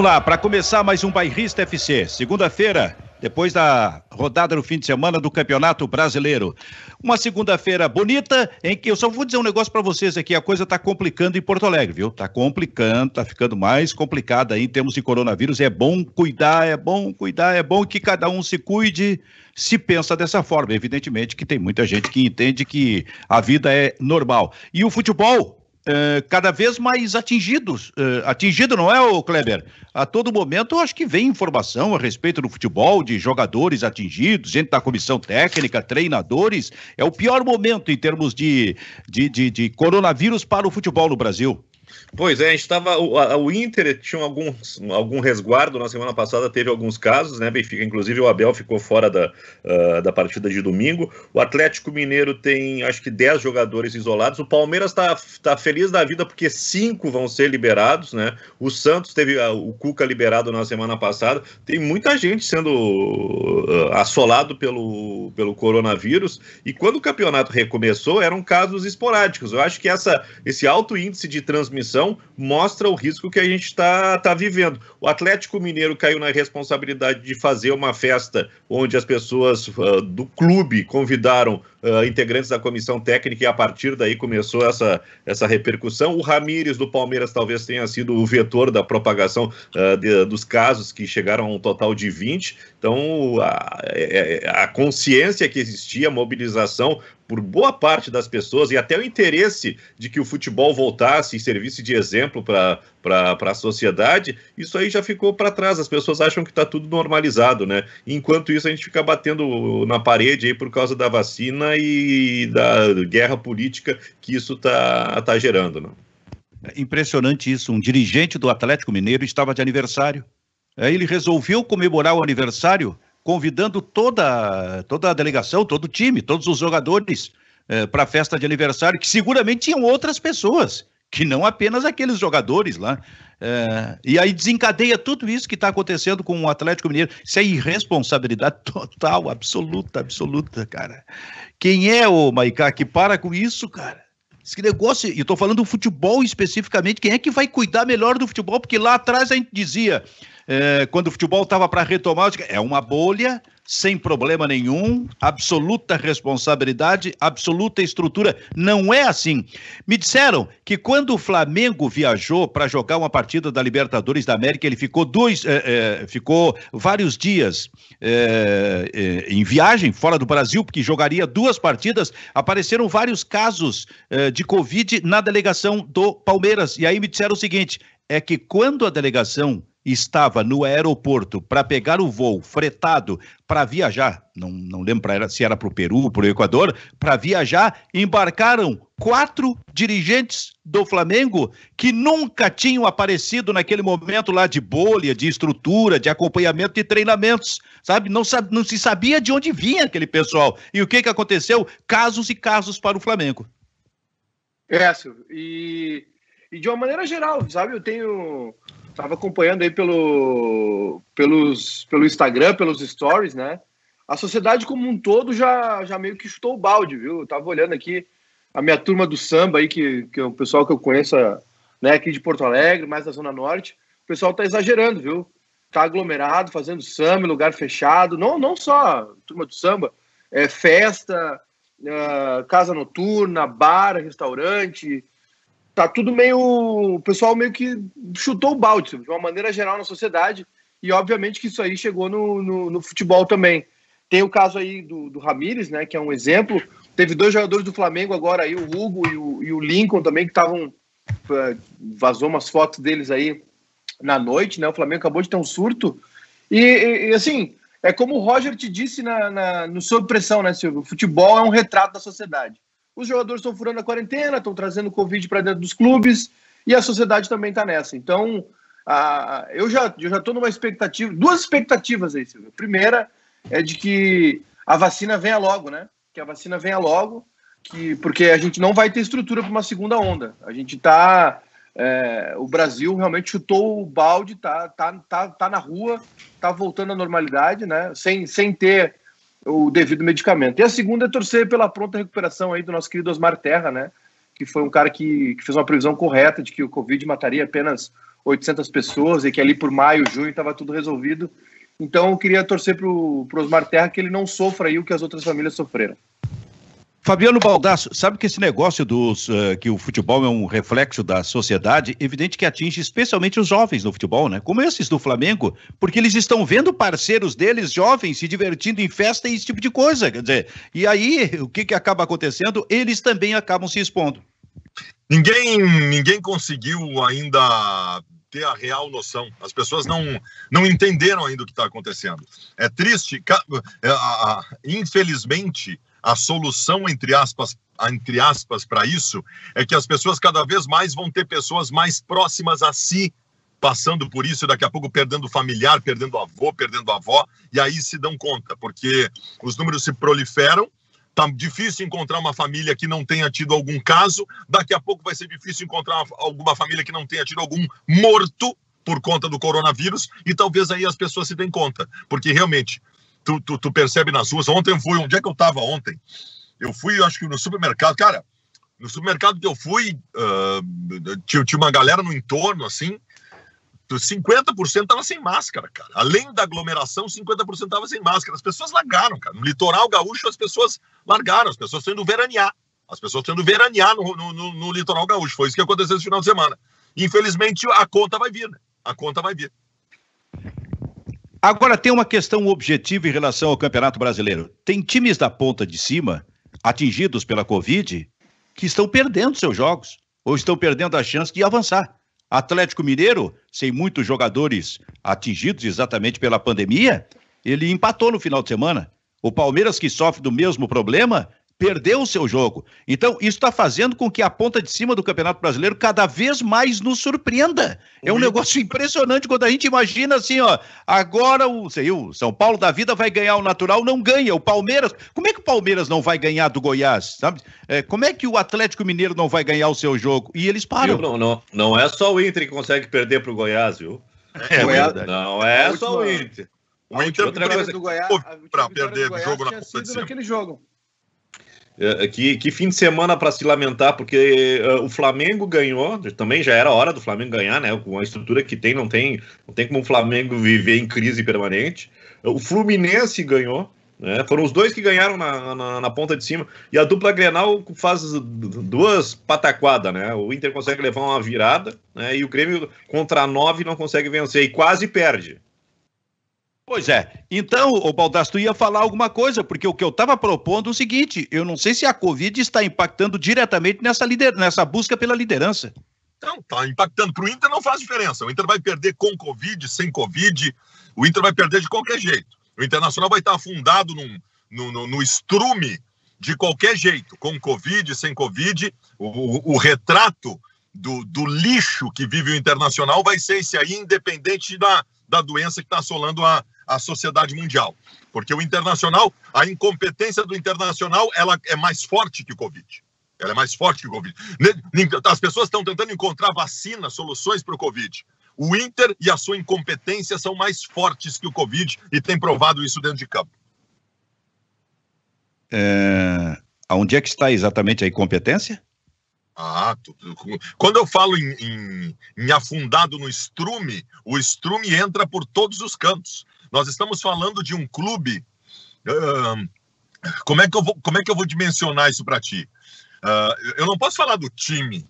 Vamos lá, para começar mais um Bairrista FC. Segunda-feira, depois da rodada no fim de semana do Campeonato Brasileiro. Uma segunda-feira bonita, em que eu só vou dizer um negócio para vocês aqui, a coisa está complicando em Porto Alegre, viu? Está complicando, está ficando mais complicada aí em termos de coronavírus. É bom cuidar, é bom cuidar, é bom que cada um se cuide, se pensa dessa forma. Evidentemente que tem muita gente que entende que a vida é normal. E o futebol, Uh, cada vez mais atingidos. Uh, atingido, não é, o Kleber? A todo momento, eu acho que vem informação a respeito do futebol, de jogadores atingidos, gente da comissão técnica, treinadores. É o pior momento em termos de, de, de, de coronavírus para o futebol no Brasil. Pois é, a gente estava. O, o, Inter tinha alguns, algum resguardo na semana passada, teve alguns casos, né? Benfica, inclusive o Abel ficou fora da, uh, da partida de domingo. O Atlético Mineiro tem acho que 10 jogadores isolados. O Palmeiras está tá feliz da vida porque cinco vão ser liberados, né? O Santos teve uh, o Cuca liberado na semana passada. Tem muita gente sendo uh, assolado pelo, pelo coronavírus. E quando o campeonato recomeçou, eram casos esporádicos. Eu acho que essa, esse alto índice de transmissão transmissão mostra o risco que a gente está tá vivendo. O Atlético Mineiro caiu na responsabilidade de fazer uma festa onde as pessoas uh, do clube convidaram uh, integrantes da comissão técnica e a partir daí começou essa, essa repercussão. O Ramires do Palmeiras talvez tenha sido o vetor da propagação uh, de, dos casos que chegaram a um total de 20. Então, a, é, é, a consciência que existia, a mobilização por boa parte das pessoas e até o interesse de que o futebol voltasse e servisse de exemplo para a sociedade, isso aí já ficou para trás. As pessoas acham que está tudo normalizado, né? Enquanto isso, a gente fica batendo na parede aí por causa da vacina e da guerra política que isso está tá gerando, né? É impressionante isso. Um dirigente do Atlético Mineiro estava de aniversário. Aí ele resolveu comemorar o aniversário convidando toda, toda a delegação, todo o time, todos os jogadores eh, para a festa de aniversário, que seguramente tinham outras pessoas, que não apenas aqueles jogadores lá. Eh, e aí desencadeia tudo isso que está acontecendo com o Atlético Mineiro. Isso é irresponsabilidade total, absoluta, absoluta, cara. Quem é o Maicá que para com isso, cara? Esse negócio, e estou falando do futebol especificamente, quem é que vai cuidar melhor do futebol? Porque lá atrás a gente dizia, é, quando o futebol estava para retomar, é uma bolha, sem problema nenhum, absoluta responsabilidade, absoluta estrutura. Não é assim. Me disseram que quando o Flamengo viajou para jogar uma partida da Libertadores da América, ele ficou dois, é, é, ficou vários dias é, é em viagem fora do Brasil, porque jogaria duas partidas. Apareceram vários casos é, de Covid na delegação do Palmeiras. E aí me disseram o seguinte: é que quando a delegação estava no aeroporto para pegar o voo fretado para viajar, não, não lembro era, se era para o Peru, para o Equador, para viajar, embarcaram quatro dirigentes do Flamengo que nunca tinham aparecido naquele momento lá de bolha, de estrutura, de acompanhamento de treinamentos, sabe? Não, não se sabia de onde vinha aquele pessoal. E o que, que aconteceu? Casos e casos para o Flamengo. É, Silvio, e, e de uma maneira geral, sabe? Eu tenho Tava acompanhando aí pelo, pelos, pelo Instagram, pelos stories, né? A sociedade como um todo já, já meio que chutou o balde, viu? Eu tava olhando aqui a minha turma do samba aí, que, que é o pessoal que eu conheço né, aqui de Porto Alegre, mais da Zona Norte. O pessoal tá exagerando, viu? Tá aglomerado, fazendo samba, lugar fechado. Não, não só turma do samba, é festa, uh, casa noturna, bar, restaurante, tá tudo meio. O pessoal meio que chutou o balde, de uma maneira geral na sociedade. E obviamente que isso aí chegou no, no, no futebol também. Tem o caso aí do, do Ramires, né? Que é um exemplo. Teve dois jogadores do Flamengo agora aí, o Hugo e o, e o Lincoln também, que estavam. É, vazou umas fotos deles aí na noite, né? O Flamengo acabou de ter um surto. E, e, assim, é como o Roger te disse na, na, no Sob Pressão, né, Silvio? O futebol é um retrato da sociedade os jogadores estão furando a quarentena, estão trazendo Covid para dentro dos clubes e a sociedade também está nessa. Então, a, eu já eu já estou numa expectativa, duas expectativas aí, Silvio. primeira é de que a vacina venha logo, né? Que a vacina venha logo, que porque a gente não vai ter estrutura para uma segunda onda. A gente está é, o Brasil realmente chutou o balde, tá, tá, tá, tá na rua, tá voltando à normalidade, né? Sem, sem ter o devido medicamento. E a segunda é torcer pela pronta recuperação aí do nosso querido Osmar Terra, né? Que foi um cara que, que fez uma previsão correta de que o Covid mataria apenas 800 pessoas e que ali por maio, junho estava tudo resolvido. Então eu queria torcer para o Osmar Terra que ele não sofra aí o que as outras famílias sofreram. Fabiano Baldasso, sabe que esse negócio dos uh, que o futebol é um reflexo da sociedade, evidente que atinge especialmente os jovens no futebol, né? Como esses do Flamengo, porque eles estão vendo parceiros deles jovens se divertindo em festa e esse tipo de coisa, quer dizer. E aí, o que que acaba acontecendo? Eles também acabam se expondo. Ninguém, ninguém conseguiu ainda ter a real noção. As pessoas não, não entenderam ainda o que está acontecendo. É triste, é, infelizmente a solução, entre aspas, entre aspas, para isso, é que as pessoas cada vez mais vão ter pessoas mais próximas a si passando por isso, daqui a pouco perdendo familiar, perdendo avô, perdendo avó, e aí se dão conta, porque os números se proliferam, tá difícil encontrar uma família que não tenha tido algum caso, daqui a pouco vai ser difícil encontrar alguma família que não tenha tido algum morto por conta do coronavírus, e talvez aí as pessoas se deem conta, porque realmente tu, tu, tu percebe nas ruas. Ontem fui, onde é que eu estava ontem? Eu fui, acho que no supermercado. Cara, no supermercado que eu fui, uh, tinha, tinha uma galera no entorno, assim, 50% estava sem máscara, cara. Além da aglomeração, 50% estava sem máscara. As pessoas largaram, cara. No litoral gaúcho, as pessoas largaram, as pessoas estão indo veranear. As pessoas estão indo veranear no, no, no, no, litoral gaúcho. Foi isso que aconteceu esse final de semana. Infelizmente, a conta vai vir, né? A conta vai vir. Agora, tem uma questão objetiva em relação ao Campeonato Brasileiro. Tem times da ponta de cima, atingidos pela Covid, que estão perdendo seus jogos, ou estão perdendo a chance de avançar. Atlético Mineiro, sem muitos jogadores atingidos exatamente pela pandemia, ele empatou no final de semana. O Palmeiras, que sofre do mesmo problema, perdeu o seu jogo. Então, isso está fazendo com que a ponta de cima do Campeonato Brasileiro cada vez mais nos surpreenda. É um uhum. negócio impressionante quando a gente imagina assim, ó, agora o, sei, o São Paulo da vida vai ganhar o natural, não ganha. O Palmeiras, como é que o Palmeiras não vai ganhar do Goiás, sabe? É, como é que o Atlético Mineiro não vai ganhar o seu jogo? E eles param. Não, não, não é só o Inter que consegue perder para o Goiás, viu? É, Goiás, não é só o Inter. O Inter outra coisa do Goiás, para perder o jogo na cima. naquele jogo. É, que, que fim de semana para se lamentar, porque uh, o Flamengo ganhou, também já era hora do Flamengo ganhar, né? Com a estrutura que tem, não tem, não tem como o Flamengo viver em crise permanente. O Fluminense ganhou, né? Foram os dois que ganharam na, na, na, ponta de cima. E a dupla Grenal faz duas pataquadas, né? O Inter consegue levar uma virada, né? E o Grêmio contra nove não consegue vencer e quase perde. Pois é. Então, o Baldasso, tu ia falar alguma coisa, porque o que eu estava propondo é o seguinte: eu não sei se a Covid está impactando diretamente nessa, lider... nessa busca pela liderança. Não, está impactando. Para o Inter não faz diferença. O Inter vai perder com Covid, sem Covid. O Inter vai perder de qualquer jeito. O Internacional vai estar afundado num, no, no, no estrume de qualquer jeito, com Covid, sem Covid. O, o, o retrato do, do, lixo que vive o Internacional vai ser esse aí, independente da, da doença que está assolando a, a sociedade mundial. Porque o internacional, a incompetência do internacional, ela é mais forte que o Covid. Ela é mais forte que o Covid. As pessoas estão tentando encontrar vacina, soluções para o Covid. O Inter e a sua incompetência são mais fortes que o Covid e tem provado isso dentro de campo. É... Onde é que está exatamente a incompetência? Ah, quando eu falo em, em, em, afundado no estrume, o estrume entra por todos os cantos. Nós estamos falando de um clube. Uh, como, é que eu vou, como é que eu vou dimensionar isso para ti? Uh, eu não posso falar do time.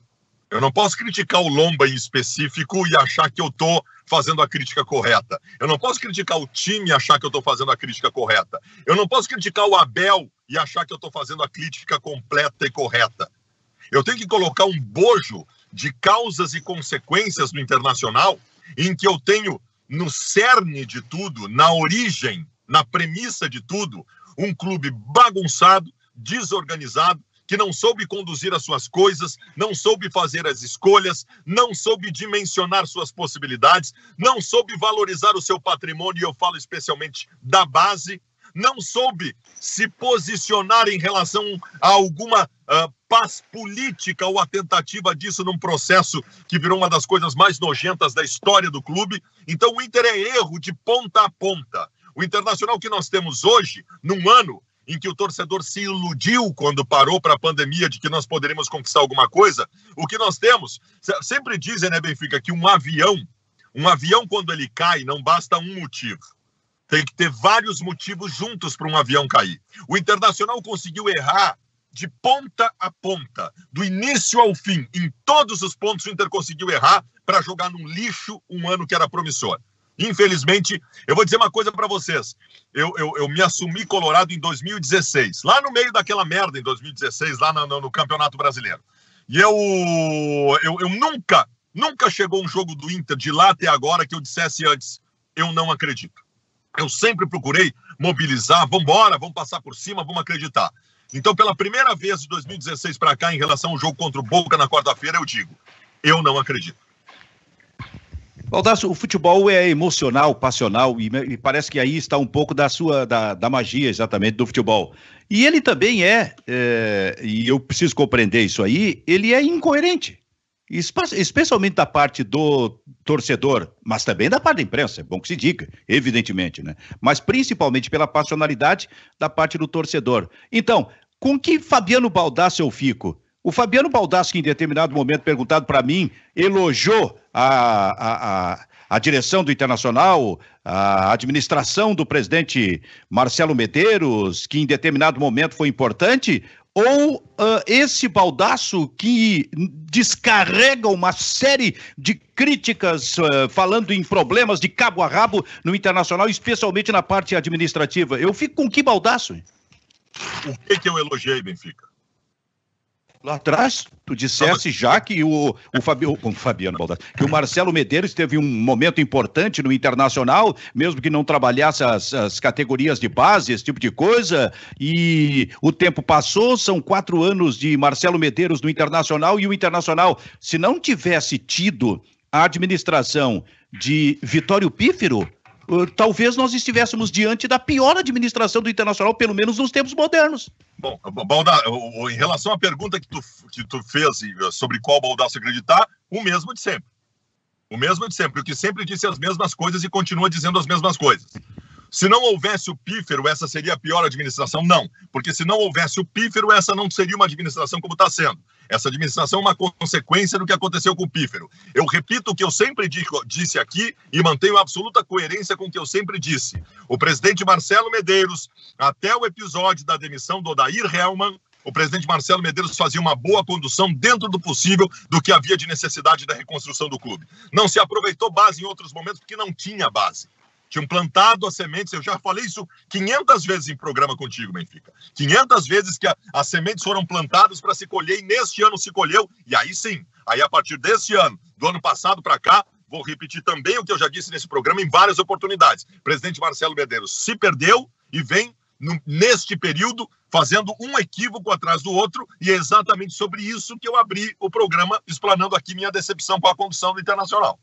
Eu não posso criticar o Lomba em específico e achar que eu estou fazendo a crítica correta. Eu não posso criticar o time e achar que eu estou fazendo a crítica correta. Eu não posso criticar o Abel e achar que eu estou fazendo a crítica completa e correta. Eu tenho que colocar um bojo de causas e consequências no internacional em que eu tenho no cerne de tudo, na origem, na premissa de tudo, um clube bagunçado, desorganizado, que não soube conduzir as suas coisas, não soube fazer as escolhas, não soube dimensionar suas possibilidades, não soube valorizar o seu patrimônio, e eu falo especialmente da base, não soube se posicionar em relação a alguma uh, paz política ou a tentativa disso num processo que virou uma das coisas mais nojentas da história do clube. Então o Inter é erro de ponta a ponta. O internacional que nós temos hoje, num ano em que o torcedor se iludiu quando parou para a pandemia de que nós poderíamos conquistar alguma coisa. O que nós temos, sempre dizem, né, Benfica, que um avião, um avião quando ele cai, não basta um motivo. Tem que ter vários motivos juntos para um avião cair. O Internacional conseguiu errar de ponta a ponta, do início ao fim, em todos os pontos o Inter conseguiu errar para jogar num lixo um ano que era promissor. Infelizmente, eu vou dizer uma coisa para vocês. Eu, eu, eu, me assumi colorado em 2016, lá no meio daquela merda em 2016, lá no, no, no Campeonato Brasileiro. E eu, eu, eu nunca, nunca chegou um jogo do Inter de lá até agora que eu dissesse antes, eu não acredito. Eu sempre procurei mobilizar, vamos embora, vamos passar por cima, vamos acreditar. Então, pela primeira vez de 2016 para cá, em relação ao jogo contra o Boca na quarta-feira, eu digo, eu não acredito. Baldasso, o futebol é emocional, passional, e, e, parece que aí está um pouco da sua, da, da magia exatamente do futebol. E ele também é, é, e eu preciso compreender isso aí, ele é incoerente. Especialmente da parte do torcedor, mas também da parte da imprensa, é bom que se diga, evidentemente, né? Mas principalmente pela passionalidade da parte do torcedor. Então, com que Fabiano Baldasso eu fico? O Fabiano Baldassi, em determinado momento, perguntado para mim, elogiou a, a, a, a, direção do Internacional, a administração do presidente Marcelo Medeiros, que em determinado momento foi importante, ou uh, esse baldaço que descarrega uma série de críticas uh, falando em problemas de cabo a rabo no Internacional, especialmente na parte administrativa. Eu fico com que baldaço? O que, que eu elogiei, Benfica? Lá atrás, tu dissesse já que o, o, Fabi, o, o Fabiano Baldassi, que o Marcelo Medeiros teve um momento importante no Internacional, mesmo que não trabalhasse as, as, categorias de base, esse tipo de coisa, e o tempo passou, são quatro anos de Marcelo Medeiros no Internacional, e o Internacional, se não tivesse tido a administração de Vitório Pífero, talvez nós estivéssemos diante da pior administração do Internacional, pelo menos nos tempos modernos. Bom, Balda, em relação à pergunta que tu, que tu fez eh, sobre qual Baldaço acreditar, o mesmo de sempre. O mesmo de sempre, o que sempre disse as mesmas coisas e continua dizendo as mesmas coisas. Se não houvesse o pífero, essa seria a pior administração? Não, porque se não houvesse o pífero, essa não seria uma administração como está sendo. Essa administração é uma consequência do que aconteceu com o pífero. Eu repito o que eu sempre disse aqui e mantenho absoluta coerência com o que eu sempre disse. O presidente Marcelo Medeiros, até o episódio da demissão do Odair Helman, o presidente Marcelo Medeiros fazia uma boa condução dentro do possível do que havia de necessidade da reconstrução do clube. Não se aproveitou base em outros momentos porque não tinha base tinham plantado as sementes. Eu já falei isso 500 vezes em programa contigo, Benfica. 500 vezes que a, as sementes foram plantadas para se colher e neste ano se colheu. E aí sim, aí a partir desse ano, do ano passado para cá, vou repetir também o que eu já disse nesse programa em várias oportunidades. Presidente Marcelo Medeiros se perdeu e vem neste período fazendo um equívoco atrás do outro, e é exatamente sobre isso que eu abri o programa, explanando aqui minha decepção com a condução do Internacional.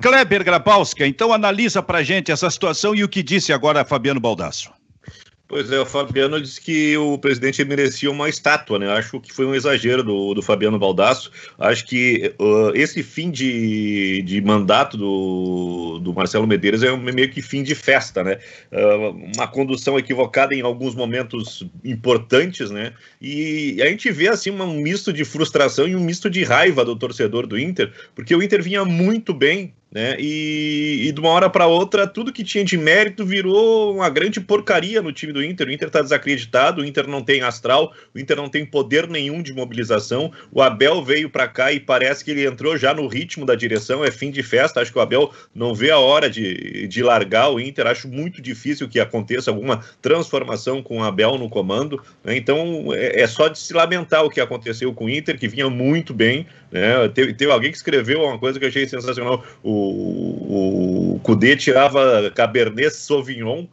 Kleber Grabowska, então analisa para gente essa situação e o que disse agora Fabiano Baldasso. Pois é, o Fabiano disse que o presidente merecia uma estátua, né? Acho que foi um exagero do, do Fabiano Baldasso. Acho que uh, esse fim de, de mandato do, do Marcelo Medeiros é um, meio que fim de festa, né? Uh, uma condução equivocada em alguns momentos importantes, né? E a gente vê assim um misto de frustração e um misto de raiva do torcedor do Inter, porque o Inter vinha muito bem né? E, e, de uma hora para outra, tudo que tinha de mérito virou uma grande porcaria no time do Inter. O Inter está desacreditado, o Inter não tem astral, o Inter não tem poder nenhum de mobilização. O Abel veio para cá e parece que ele entrou já no ritmo da direção, é fim de festa. Acho que o Abel não vê a hora de, de largar o Inter. Acho muito difícil que aconteça alguma transformação com o Abel no comando. Né? Então é, é, só de se lamentar o que aconteceu com o Inter, que vinha muito bem. Né? Teve, teve alguém que escreveu uma coisa que eu achei sensacional. O o, Cudê tirava Cabernet Sauvignon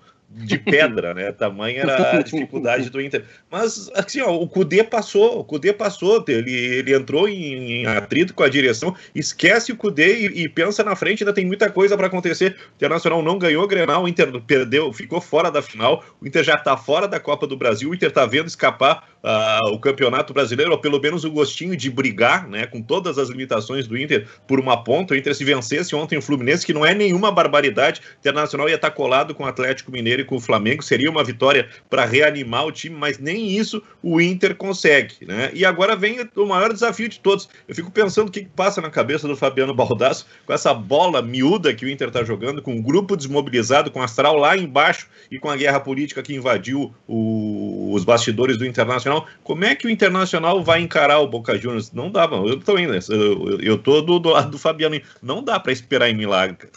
de pedra, né? Tamanha era a dificuldade do Inter. Mas, assim, ó, o Cudê passou, o Cudê passou, ele, ele entrou em, em atrito com a direção, esquece o Cudê e, e, pensa na frente, ainda tem muita coisa para acontecer. O Internacional não ganhou o Grenal, o Inter perdeu, ficou fora da final, o Inter já está fora da Copa do Brasil, o Inter está vendo escapar uh, o Campeonato Brasileiro, ou pelo menos o gostinho de brigar, né, com todas as limitações do Inter por uma ponta. O Inter se vencesse ontem o Fluminense, que não é nenhuma barbaridade, o Internacional ia estar tá colado com o Atlético Mineiro com o Flamengo, seria uma vitória para reanimar o time, mas nem isso o Inter consegue, né? E agora vem o maior desafio de todos. Eu fico pensando o que passa na cabeça do Fabiano Baldasso com essa bola miúda que o Inter está jogando, com um grupo desmobilizado, com o astral lá embaixo e com a guerra política que invadiu o, os bastidores do Internacional. Como é que o Internacional vai encarar o Boca Juniors? Não dá, mano. Eu tô indo, eu, eu tô do, do lado do Fabiano. Não dá para esperar em milagre.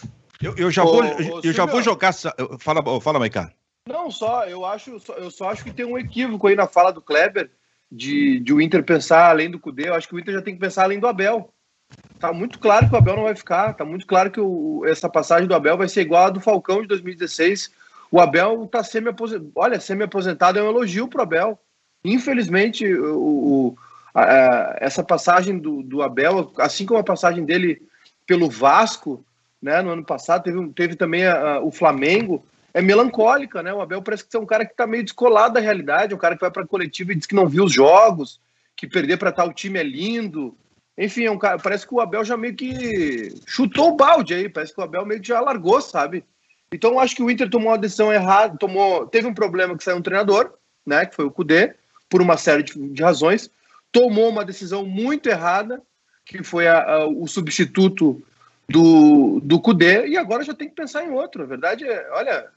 Eu, eu já, ô, vou, ô, eu já vou jogar. Fala, fala Maicá. Não, só, eu acho, eu só acho que tem um equívoco aí na fala do Kleber de, de o Inter pensar além do Cudê. Eu acho que o Inter já tem que pensar além do Abel. Tá muito claro que o Abel não vai ficar. Tá muito claro que o, essa passagem do Abel vai ser igual a do Falcão de 2016. O Abel tá semi-aposentado. Olha, semi-aposentado é um elogio pro Abel. Infelizmente, o, a, a, essa passagem do, do Abel, assim como a passagem dele pelo Vasco, né, no ano passado, teve, teve também a, o Flamengo, é melancólica, né? O Abel parece que é um cara que está meio descolado da realidade, é um cara que vai para a coletiva e diz que não viu os jogos, que perder para tal time é lindo. Enfim, é um cara, parece que o Abel já meio que chutou o balde aí, parece que o Abel meio que já largou, sabe? Então eu acho que o Inter tomou uma decisão errada, tomou, teve um problema que saiu um treinador, né, que foi o Cudê, por uma série de, de razões, tomou uma decisão muito errada, que foi a, a, o substituto do, do Cudê, e agora já tem que pensar em outro. A verdade é, olha,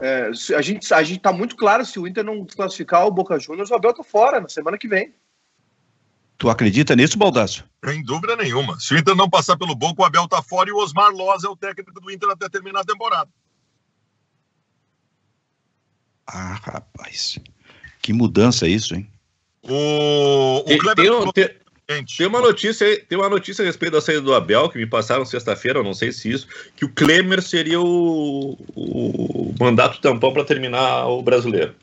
é, a gente a gente está muito claro se o Inter não classificar o Boca Juniors, o Abel tá fora na semana que vem. Tu acredita nisso, Baldasso? Sem dúvida nenhuma. Se o Inter não passar pelo Boca, o Abel tá fora e o Osmar Loz é o técnico do Inter até terminar a temporada. Ah, rapaz. Que mudança isso, hein? O, o Kleber... tem, tem, tem uma notícia, tem uma notícia a respeito da saída do Abel que me passaram sexta-feira, não sei se isso, que o Klemer seria o, o mandato tampão para terminar o brasileiro.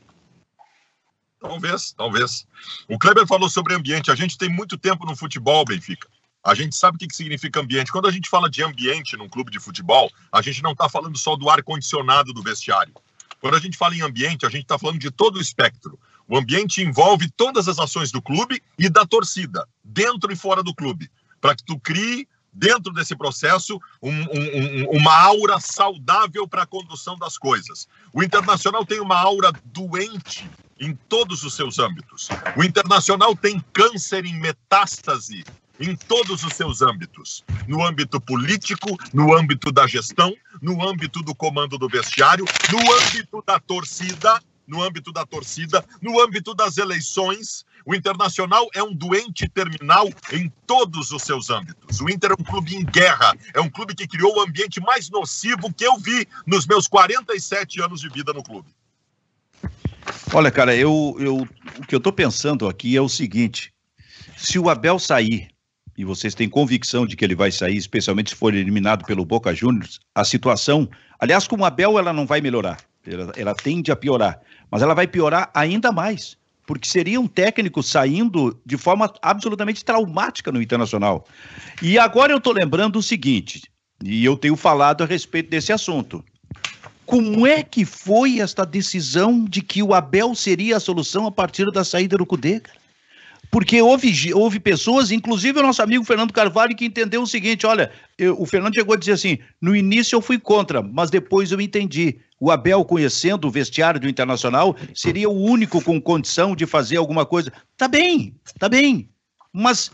Talvez, talvez. O Kleber falou sobre ambiente. A gente tem muito tempo no futebol, Benfica. A gente sabe o que significa ambiente. Quando a gente fala de ambiente num clube de futebol, a gente não está falando só do ar condicionado do vestiário. Quando a gente fala em ambiente, a gente está falando de todo o espectro. O ambiente envolve todas as ações do clube e da torcida, dentro e fora do clube, para que tu crie dentro desse processo um, um, uma aura saudável para a condução das coisas. O Internacional tem uma aura doente em todos os seus âmbitos. O Internacional tem câncer em metástase em todos os seus âmbitos: no âmbito político, no âmbito da gestão, no âmbito do comando do vestiário, no âmbito da torcida no âmbito da torcida, no âmbito das eleições. O Internacional é um doente terminal em todos os seus âmbitos. O Inter é um clube em guerra, é um clube que criou o ambiente mais nocivo que eu vi nos meus 47 anos de vida no clube. Olha, cara, eu, eu, o que eu estou pensando aqui é o seguinte: se o Abel sair, e vocês têm convicção de que ele vai sair, especialmente se for eliminado pelo Boca Juniors, a situação, aliás, com o Abel ela não vai melhorar, ela, ela tende a piorar mas ela vai piorar ainda mais, porque seria um técnico saindo de forma absolutamente traumática no Internacional. E agora eu estou lembrando o seguinte, e eu tenho falado a respeito desse assunto. Como é que foi esta decisão de que o Abel seria a solução a partir da saída do Cudê, cara? Porque houve, houve pessoas, inclusive o nosso amigo Fernando Carvalho, que entendeu o seguinte: olha, eu, o Fernando chegou a dizer assim: no início eu fui contra, mas depois eu entendi o Abel, conhecendo o vestiário do Internacional, seria o único com condição de fazer alguma coisa. Tá bem, tá bem. Mas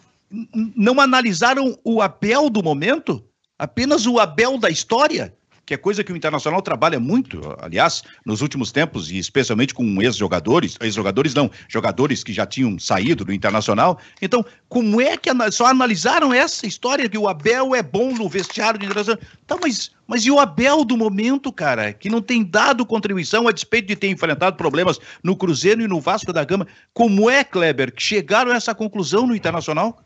não analisaram o Abel do momento? Apenas o Abel da história? Que é coisa que o Internacional trabalha muito, aliás, nos últimos tempos, e especialmente com ex-jogadores, ex-jogadores não, jogadores que já tinham saído do Internacional. Então, como é que só analisaram essa história que o Abel é bom no vestiário do Internacional? Tá, mas, mas e o Abel do momento, cara, que não tem dado contribuição a despeito de ter enfrentado problemas no Cruzeiro e no Vasco da Gama? Como é, Kleber, que chegaram a essa conclusão no Internacional?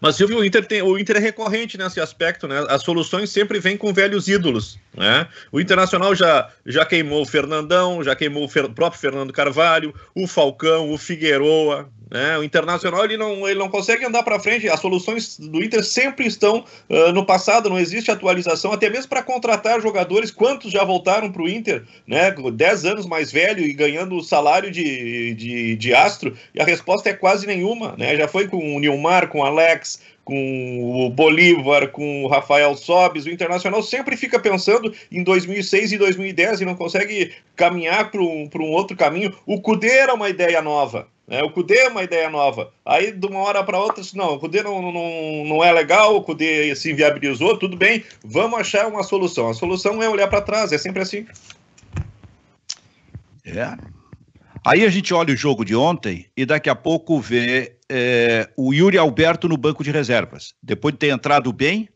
Mas Silvio, o Inter, tem, o Inter é recorrente nesse aspecto, né? As soluções sempre vêm com velhos ídolos, né? O Internacional já, já queimou o Fernandão, já queimou o Fer, próprio Fernando Carvalho, o Falcão, o Figueroa, Né? O Internacional ele não, ele não consegue andar para frente. As soluções do Inter sempre estão uh, no passado, não existe atualização, até mesmo para contratar jogadores. Quantos já voltaram para o Inter, né? 10 anos mais velho e ganhando o salário de, de, de astro? E a resposta é quase nenhuma. Né? Já foi com o Nilmar, com o Alex, com o Bolívar, com o Rafael Sobes, o Internacional sempre fica pensando em 2006 e 2010 e não consegue caminhar para um, um outro caminho. O Cudê era uma ideia nova, né? O Cudê é uma ideia nova. Aí, de uma hora para outra, não, o Cudê não, não, não é legal, o Cudê se inviabilizou, tudo bem, vamos achar uma solução. A solução é olhar para trás, é sempre assim. É. Aí a gente olha o jogo de ontem e daqui a pouco vê é, o Yuri Alberto no banco de reservas. Depois de ter entrado bem,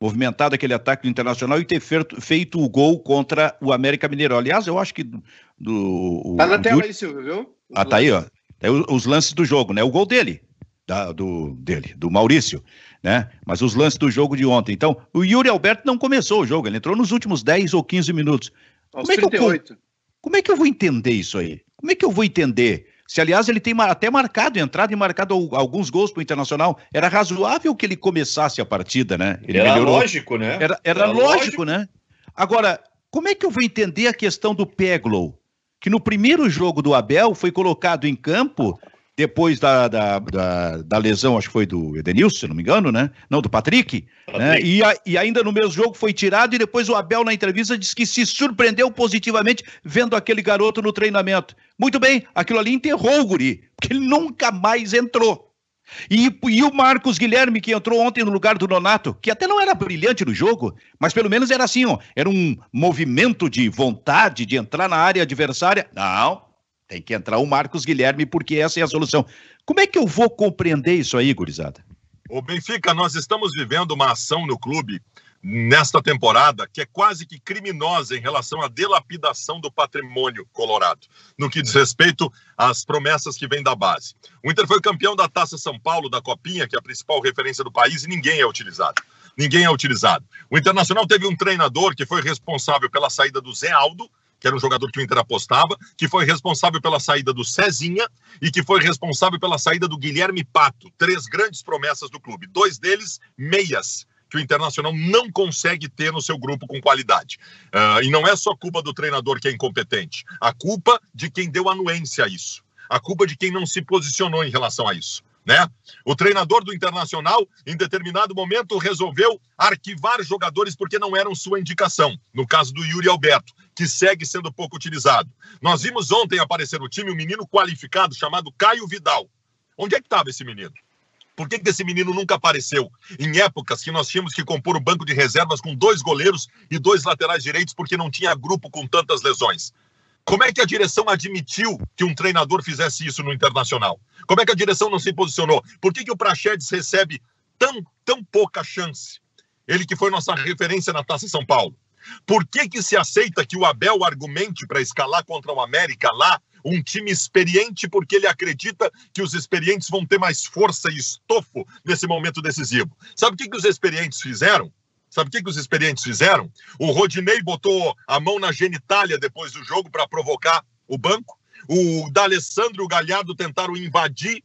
movimentado aquele ataque do Internacional e ter feito, feito o gol contra o América Mineiro. Aliás, eu acho que do. tá na tela Yuri... aí, Silvio, viu? ah, tá aí, ó. Aí os lances do jogo, né? O gol dele, da, do, dele, do Maurício, né? Mas os lances do jogo de ontem. Então, o Yuri Alberto não começou o jogo, ele entrou nos últimos 10 ou 15 minutos. Aos como 38. É que eu, como é que eu vou entender isso aí? Como é que eu vou entender se, aliás, ele tem até marcado, entrado e marcado alguns gols para o Internacional. Era razoável que ele começasse a partida, né? Ele era melhorou. lógico, né? Era, era, era lógico, lógico, né? Agora, como é que eu vou entender a questão do Peglow? Que no primeiro jogo do Abel foi colocado em campo depois da, da, da, da, lesão, acho que foi do Edenilson, se não me engano, né? Não, do Patrick. Patrick. Né? E, a, e ainda no mesmo jogo foi tirado, e depois o Abel, na entrevista, disse que se surpreendeu positivamente vendo aquele garoto no treinamento. Muito bem, aquilo ali enterrou o guri, porque ele nunca mais entrou. E, e, o Marcos Guilherme, que entrou ontem no lugar do Nonato, que até não era brilhante no jogo, mas pelo menos era assim, ó, era um movimento de vontade de entrar na área adversária. Não, tem que entrar o Marcos Guilherme, porque essa é a solução. Como é que eu vou compreender isso aí, gurizada? O Benfica, nós estamos vivendo uma ação no clube nesta temporada que é quase que criminosa em relação à delapidação do patrimônio colorado, no que diz respeito às promessas que vêm da base. O Inter foi campeão da Taça São Paulo, da Copinha, que é a principal referência do país, e ninguém é utilizado. Ninguém é utilizado. O Internacional teve um treinador que foi responsável pela saída do Zé Aldo, que era um jogador que o Inter apostava, que foi responsável pela saída do Cezinha e que foi responsável pela saída do Guilherme Pato. Três grandes promessas do clube. Dois deles, meias, que o Internacional não consegue ter no seu grupo com qualidade. Uh, e não é só culpa do treinador que é incompetente, a culpa de quem deu anuência a isso, a culpa de quem não se posicionou em relação a isso. Né? O treinador do Internacional, em determinado momento, resolveu arquivar jogadores porque não eram sua indicação. No caso do Yuri Alberto, que segue sendo pouco utilizado. Nós vimos ontem aparecer no time um menino qualificado chamado Caio Vidal. Onde é que estava esse menino? Por que, que esse menino nunca apareceu em épocas que nós tínhamos que compor o banco de reservas com dois goleiros e dois laterais direitos porque não tinha grupo com tantas lesões? Como é que a direção admitiu que um treinador fizesse isso no Internacional? Como é que a direção não se posicionou? Por que, que o Praxedes recebe tão, tão pouca chance? Ele que foi nossa referência na Taça São Paulo. Por que, que se aceita que o Abel argumente para escalar contra o América lá um time experiente, porque ele acredita que os experientes vão ter mais força e estofo nesse momento decisivo? Sabe o que, que os experientes fizeram? Sabe o que, que os experientes fizeram? O Rodinei botou a mão na genitália depois do jogo para provocar o banco. O D'Alessandro e o Galhardo tentaram invadir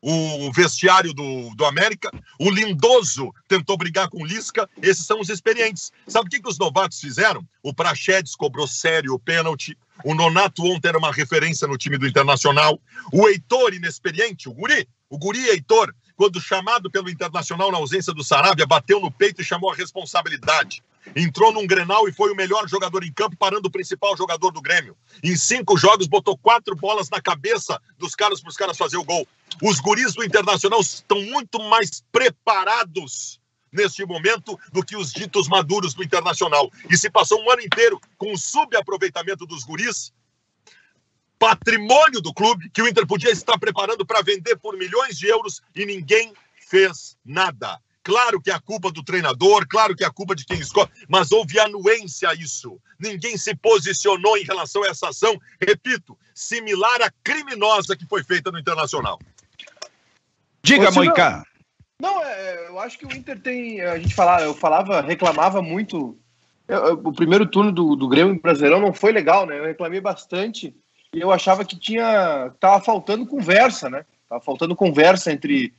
o vestiário do, do América. O Lindoso tentou brigar com o Lisca. Esses são os experientes. Sabe o que, que os novatos fizeram? O Prachedes cobrou sério o pênalti. O Nonato ontem era uma referência no time do Internacional. O Heitor, inexperiente, o Guri, o Guri Heitor, quando chamado pelo Internacional na ausência do Sarabia, bateu no peito e chamou a responsabilidade. Entrou num Grenal e foi o melhor jogador em campo, parando o principal jogador do Grêmio. Em cinco jogos, botou quatro bolas na cabeça dos caras para os caras fazer o gol. Os guris do Internacional estão muito mais preparados neste momento do que os ditos maduros do Internacional. E se passou um ano inteiro com o subaproveitamento dos guris, patrimônio do clube que o Inter podia estar preparando para vender por milhões de euros e ninguém fez nada. Claro que é a culpa do treinador, claro que é a culpa de quem escolhe, mas houve anuência a isso. Ninguém se posicionou em relação a essa ação, repito, similar à criminosa que foi feita no Internacional. Diga, Moicá. Não, é, eu acho que o Inter tem. A gente falava, eu falava, reclamava muito. Eu, eu, o primeiro turno do, do Grêmio Brasileirão não foi legal, né? Eu reclamei bastante e eu achava que tinha tava faltando conversa, né? Tava faltando conversa entre,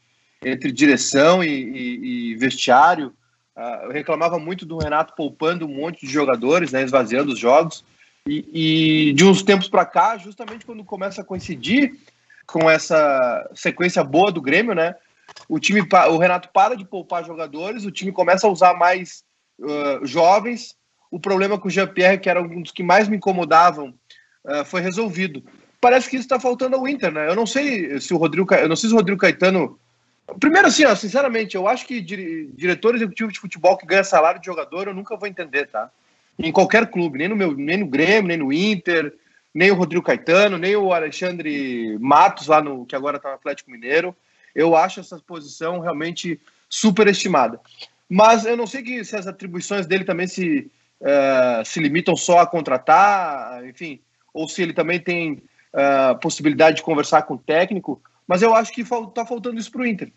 entre direção e, e, e vestiário. Uh, eu reclamava muito do Renato poupando um monte de jogadores, né, esvaziando os jogos. E, e de uns tempos para cá, justamente quando começa a coincidir com essa sequência boa do Grêmio, né? O time, o Renato para de poupar jogadores, o time começa a usar mais uh, jovens. O problema com o Jean-Pierre, que era um dos que mais me incomodavam, uh, foi resolvido. Parece que isso está faltando ao Inter, né? Eu não sei se o Rodrigo, eu não sei se o Rodrigo Caetano. Primeiro, assim, ó, sinceramente, eu acho que diretor executivo de futebol que ganha salário de jogador, eu nunca vou entender, tá? Em qualquer clube, nem no meu, nem no Grêmio, nem no Inter, nem o Rodrigo Caetano, nem o Alexandre Matos lá no que agora está no Atlético Mineiro. Eu acho essa posição realmente superestimada. Mas eu não sei que, se as atribuições dele também se, uh, se limitam só a contratar, enfim, ou se ele também tem uh, possibilidade de conversar com o técnico, mas eu acho que está faltando isso para o Inter.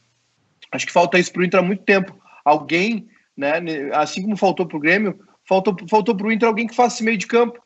Acho que falta isso para o Inter há muito tempo. Alguém, né, assim como faltou para o Grêmio, faltou, para o Inter alguém que faça esse meio de campo.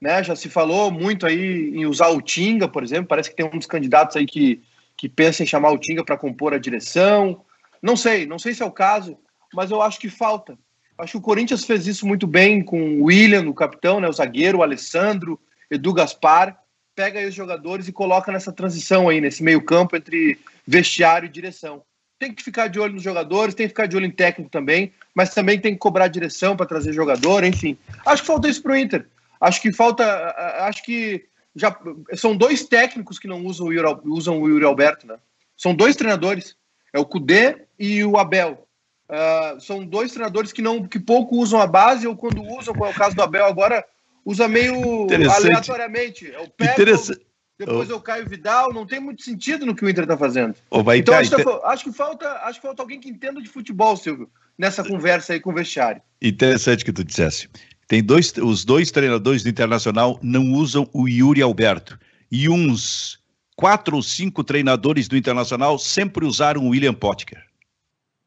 Né? Já se falou muito aí em usar o Tinga, por exemplo. Parece que tem uns candidatos aí que, que pensam em chamar o Tinga para compor a direção. Não sei, não sei se é o caso, mas eu acho que falta. Acho que o Corinthians fez isso muito bem com o William, o capitão, né, o zagueiro, o Alessandro, Edu Gaspar. Pega aí os jogadores e coloca nessa transição aí, nesse meio-campo entre vestiário e direção. Tem que ficar de olho nos jogadores, tem que ficar de olho em técnico também, mas também tem que cobrar direção para trazer jogador, enfim. Acho que falta isso para o Inter. Acho que falta. Acho que já são dois técnicos que não usam o Yuri, usam o Yuri Alberto, né? São dois treinadores. É o Cudê e o Abel. Uh, são dois treinadores que não que pouco usam a base, ou quando usam, como é o caso do Abel agora, usa meio aleatoriamente. Eu pego, Interessante. depois oh. eu caio Vidal, não tem muito sentido no que o Inter está fazendo. Oh, então acho, inter... acho, que falta, acho que falta alguém que entenda de futebol, Silvio, nessa conversa aí com o vestiário. Interessante que tu dissesse. Tem dois, os dois treinadores do Internacional não usam o Yuri Alberto. E uns quatro ou cinco treinadores do Internacional sempre usaram o William Potker.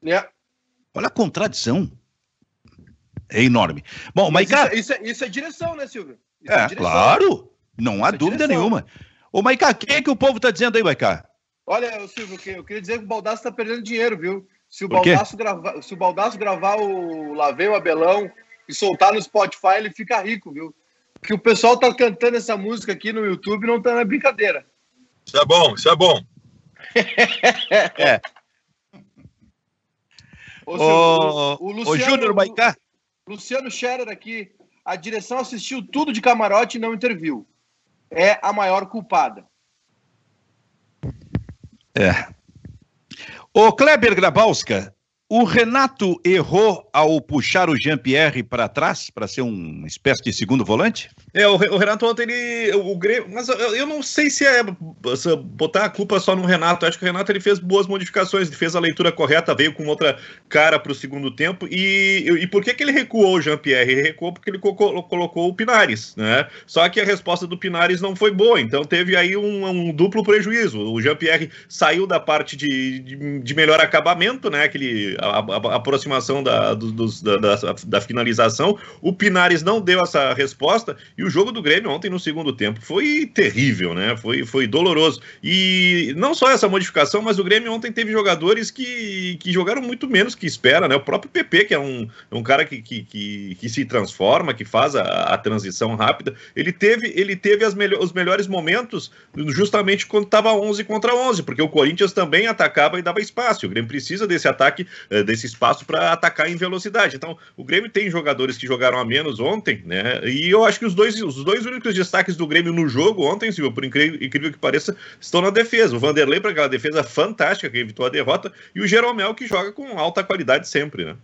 É. Olha a contradição. É enorme. Bom, mas Maiká... isso, é, isso, é, direção, né, Silvio? Isso é, é claro. Não há isso é dúvida nenhuma. Ô, Maiká, quem é que o povo está dizendo aí, Maiká? Olha, Silvio, eu queria dizer que o Baldaço está perdendo dinheiro, viu? Se o, Baldaço gravar, se o Baldaço gravar o Lavei o Abelão e soltar no Spotify, ele fica rico, viu? Que o pessoal tá cantando essa música aqui no YouTube não tá na brincadeira. Isso é bom, isso é bom. é. Ô, o, o, Luciano, o Júnior Maicá. Luciano Scherer aqui. A direção assistiu tudo de camarote e não interviu. É a maior culpada. É. O Kleber Grabowska, o Renato errou ao puxar o Jean-Pierre para trás, para ser uma espécie de segundo volante? É, o, o Renato ontem, ele. O Grêmio. Mas eu, eu, não sei se é se botar a culpa só no Renato. Eu acho que o Renato ele fez boas modificações, ele fez a leitura correta, veio com outra cara para o segundo tempo. E, e por que, que ele recuou o Jean-Pierre? Ele recuou porque ele colocou, colocou o Pinares, né? Só que a resposta do Pinares não foi boa, então teve aí um, um duplo prejuízo. O Jean-Pierre saiu da parte de, de, de, melhor acabamento, né? Aquele, a, a, a aproximação da, da, da, da finalização. O Pinares não deu essa resposta e o jogo do Grêmio ontem no segundo tempo foi terrível, né? Foi, foi doloroso. E não só essa modificação, mas o Grêmio ontem teve jogadores que, que jogaram muito menos que espera, né? O próprio PP, que é um, um cara que, que, que, que se transforma, que faz a, a, transição rápida, ele teve, ele teve as os melhores momentos justamente quando estava 11 contra 11, porque o Corinthians também atacava e dava espaço. O Grêmio precisa desse ataque, desse espaço para atacar em velocidade. Então, o Grêmio tem jogadores que jogaram a menos ontem, né? E eu acho que os dois dois, os dois únicos destaques do Grêmio no jogo ontem, Silvio, por incrível, incrível que pareça, estão na defesa. O Vanderlei para aquela defesa fantástica que evitou a derrota e o Jeromel que joga com alta qualidade sempre, né?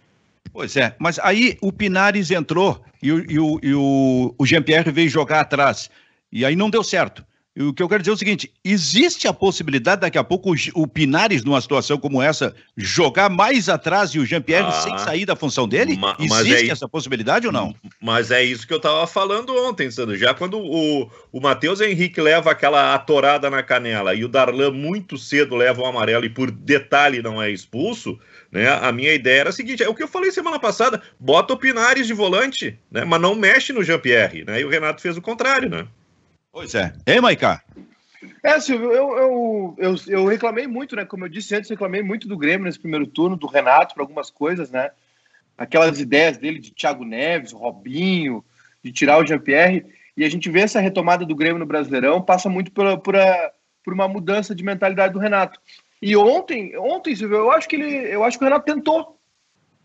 Pois é, mas aí o Pinares entrou e, o, e o, e o, o Jean-Pierre veio jogar atrás. E aí não deu certo. O que eu quero dizer é o seguinte: existe a possibilidade daqui a pouco o, o Pinares, numa situação como essa, jogar mais atrás e o Jean-Pierre ah, sem sair da função dele? Ma, existe é essa possibilidade ou não? Mas é isso que eu estava falando ontem, Sandro. Já quando o, o Matheus Henrique leva aquela atorada na canela e o Darlan muito cedo leva o amarelo e por detalhe não é expulso, né? A minha ideia era a seguinte: é o que eu falei semana passada: bota o Pinares de volante, né? Mas não mexe no Jean-Pierre, né? E o Renato fez o contrário, né? Pois é. Ei, Maicá? É, Silvio, eu, eu, eu, eu, reclamei muito, né? Como eu disse antes, reclamei muito do Grêmio nesse primeiro turno, do Renato, para algumas coisas, né? Aquelas ideias dele de Thiago Neves, Robinho, de tirar o Jean-Pierre. E a gente vê essa retomada do Grêmio no Brasileirão, passa muito por, por, a, por uma mudança de mentalidade do Renato. E ontem, ontem, Silvio, eu acho que ele. Eu acho que o Renato tentou.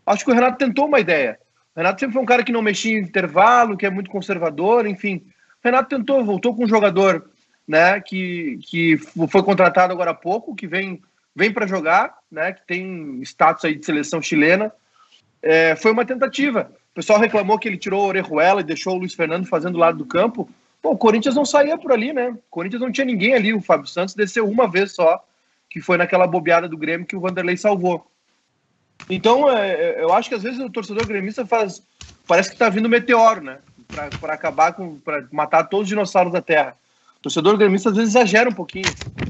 Acho que o Renato tentou uma ideia. O Renato sempre foi um cara que não mexia em intervalo, que é muito conservador, enfim. Renato tentou, voltou com um jogador né, que, que foi contratado agora há pouco, que vem, vem para jogar, né, que tem status aí de seleção chilena. É, foi uma tentativa. O pessoal reclamou que ele tirou o Orejuela e deixou o Luiz Fernando fazendo o lado do campo. O Corinthians não saía por ali, né? O Corinthians não tinha ninguém ali. O Fábio Santos desceu uma vez só, que foi naquela bobeada do Grêmio que o Vanderlei salvou. Então, é, é eu acho que às vezes o torcedor gremista faz. Parece que está vindo meteoro, né? Para acabar com. para matar todos os dinossauros da Terra. O torcedor gremista às vezes exagera um pouquinho.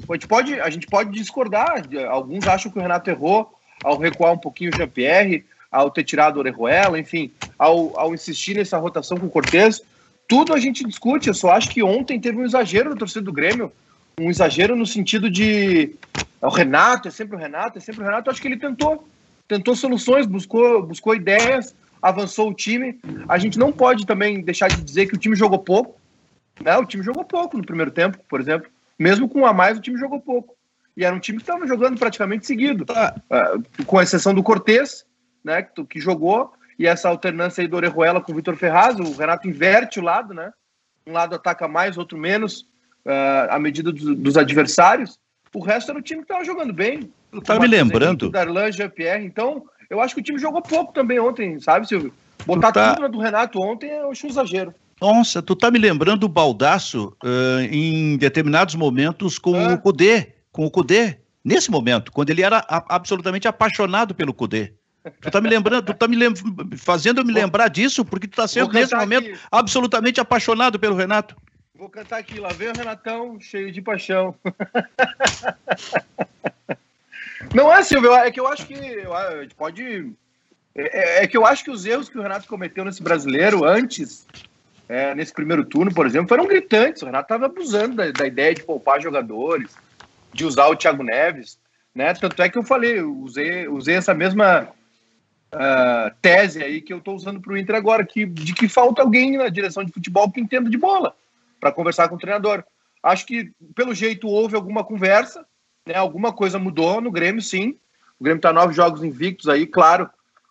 A gente pode, a gente pode discordar. Alguns acham que o Renato errou ao recuar um pouquinho o Jean-Pierre, ao ter tirado o Orejuela, enfim, ao, ao insistir nessa rotação com o Cortez. Tudo a gente discute. Eu só acho que ontem teve um exagero no torcedor do Grêmio. Um exagero no sentido de. É o Renato, é sempre o Renato, é sempre o Renato. Eu acho que ele tentou. Tentou soluções, buscou, buscou ideias, avançou o time. A gente não pode também deixar de dizer que o time jogou pouco. Né? O time jogou pouco no primeiro tempo, por exemplo. Mesmo com um a mais, o time jogou pouco. E era um time que estava jogando praticamente seguido. Tá. Uh, com exceção do Cortez, né, que, que jogou, e essa alternância aí do Orejuela com o Vitor Ferraz. O Renato inverte o lado, né? Um lado ataca mais, outro menos, uh, à medida dos, dos adversários. O resto era o time que estava jogando bem. Tu tá me lembrando? Darlan, Jean-Pierre. Então, eu acho que o time jogou pouco também ontem, sabe, Silvio? Botar tá... tudo na do Renato ontem é um exagero. Nossa, tu tá me lembrando o Baldaço uh, em determinados momentos com ah. o Cudê, com o Cudê, nesse momento, quando ele era a, absolutamente apaixonado pelo Cudê. Tu tá me lembrando, tu tá me lem fazendo eu me lembrar disso, porque tu tá sendo nesse momento aqui. absolutamente apaixonado pelo Renato. Vou cantar aqui, lá vem o Renatão, cheio de paixão. Não é, Silvio, é que eu acho que pode. É, é, que eu acho que os erros que o Renato cometeu nesse brasileiro antes é, nesse primeiro turno, por exemplo, foram gritantes. O Renato estava abusando da, da, ideia de poupar jogadores, de usar o Thiago Neves. Né? Tanto é que eu falei, usei, usei essa mesma uh, tese aí que eu estou usando para o Inter agora, que, de que falta alguém na direção de futebol que entenda de bola para conversar com o treinador. Acho que, pelo jeito, houve alguma conversa, né? alguma coisa mudou no Grêmio, sim. O Grêmio está nove jogos invictos aí, claro.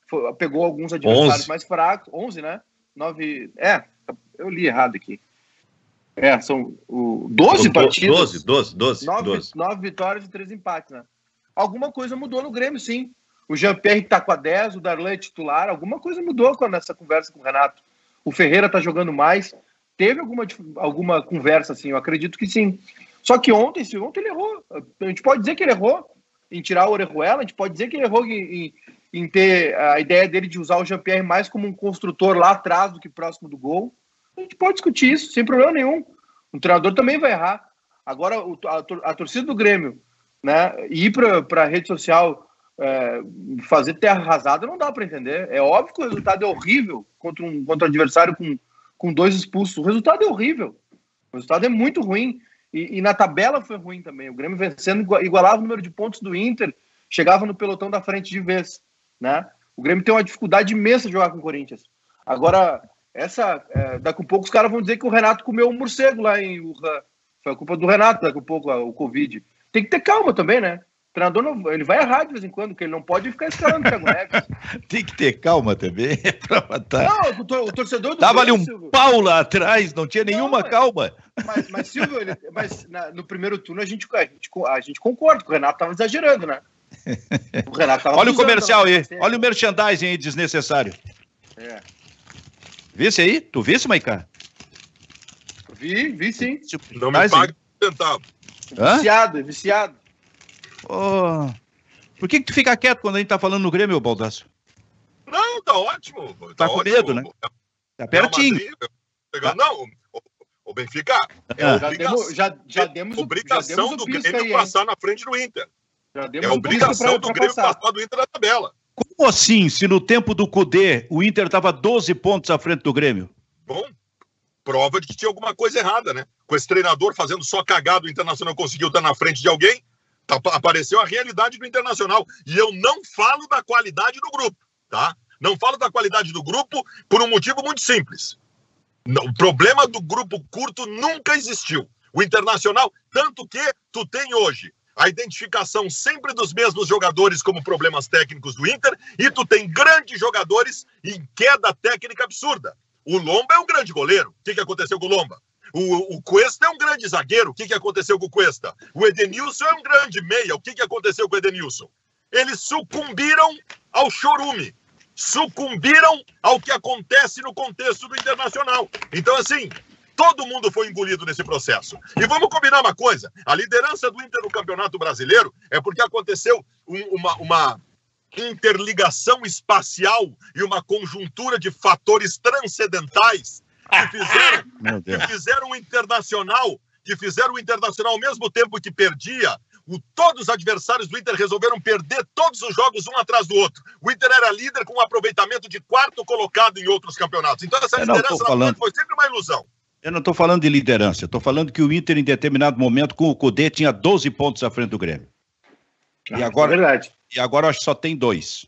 Foi, pegou alguns adversários 11. mais fracos. Onze, né? Nove. É, eu li errado aqui. É, são o, 12 do, partidas. 12, 12, 12. 9, 12. 9 vitórias e 3 empates, né? Alguma coisa mudou no Grêmio, sim. O Jean-Pierre tá com a 10, o Darlan é titular. Alguma coisa mudou nessa conversa com o Renato. O Ferreira tá jogando mais. Teve alguma, alguma conversa, assim? Eu acredito que sim. Só que ontem, se ontem ele errou. A gente pode dizer que ele errou em tirar o Orejuela, a gente pode dizer que ele errou em, em, em ter a ideia dele de usar o Jean-Pierre mais como um construtor lá atrás do que próximo do gol a gente pode discutir isso sem problema nenhum. O treinador também vai errar. Agora, a, torcida do Grêmio, né, ir para a rede social é, fazer terra arrasada não dá para entender. É óbvio que o resultado é horrível contra um, contra um adversário com, com dois expulsos. O resultado é horrível. O resultado é muito ruim. E, e, na tabela foi ruim também. O Grêmio vencendo igualava o número de pontos do Inter, chegava no pelotão da frente de vez. Né? O Grêmio tem uma dificuldade imensa de jogar com o Corinthians. Agora, essa, é, daqui a pouco os caras vão dizer que o Renato comeu um morcego lá em Wuhan. Foi a culpa do Renato, daqui a pouco, o Covid. Tem que ter calma também, né? O treinador não, ele vai errar de vez em quando, porque ele não pode ficar escalando o Thiago Neves. Tem que ter calma também pra matar. Não, o, o torcedor do Tava ali um Silvio. pau lá atrás, não tinha nenhuma não, mas, calma. Mas, mas Silvio, ele, mas na, no primeiro turno a gente, a, gente, a gente concorda que o Renato tava exagerando, né? O Renato tava Olha o comercial aí, olha o merchandising aí desnecessário. É. Visse aí? Tu visse, Maicá? Vi, vi sim. Não me pague centavo. Viciado, é viciado. Oh. Por que, que tu fica quieto quando a gente tá falando no Grêmio, Baldaço? Não, tá ótimo. Tá, tá com ótimo. medo, né? Tá pertinho. Tá. Não, o Benfica. É ah. já, demos, já, já demos obrigação já demos do Grêmio aí, passar na frente do Inter. é obrigação do Grêmio passar. passar do Inter na tabela. Como assim, se no tempo do Cudê o Inter estava 12 pontos à frente do Grêmio? Bom. prova de que tinha alguma coisa errada, né? Com esse treinador fazendo só cagado, o Internacional conseguiu estar na frente de alguém, apareceu a realidade do Internacional. E eu não falo da qualidade do grupo, tá? Não falo da qualidade do grupo por um motivo muito simples. O problema do grupo curto nunca existiu. O Internacional, tanto que tu tem hoje a identificação sempre dos mesmos jogadores como problemas técnicos do Inter e tu tem grandes jogadores em queda técnica absurda. O Lomba é um grande goleiro. O que, que aconteceu com o Lomba? O, o Cuesta é um grande zagueiro. O que, que aconteceu com o Cuesta? O Edenilson é um grande meia. O que, que aconteceu com o Edenilson? Eles sucumbiram ao chorume. Sucumbiram ao que acontece no contexto do internacional. Então, assim, todo mundo foi engolido nesse processo. E vamos combinar uma coisa: a liderança do Inter no Campeonato Brasileiro é porque aconteceu um, uma, uma interligação espacial e uma conjuntura de fatores transcendentais que fizeram, que fizeram o internacional, que fizeram o internacional ao mesmo tempo que perdia. O, todos os adversários do Inter resolveram perder todos os jogos um atrás do outro. O Inter era líder com um aproveitamento de quarto colocado em outros campeonatos. Então essa liderança falando... foi sempre uma ilusão. Eu não estou falando de liderança, estou falando que o Inter, em determinado momento, com o Cudê, tinha 12 pontos à frente do Grêmio. E agora, é verdade. E agora acho que só tem dois.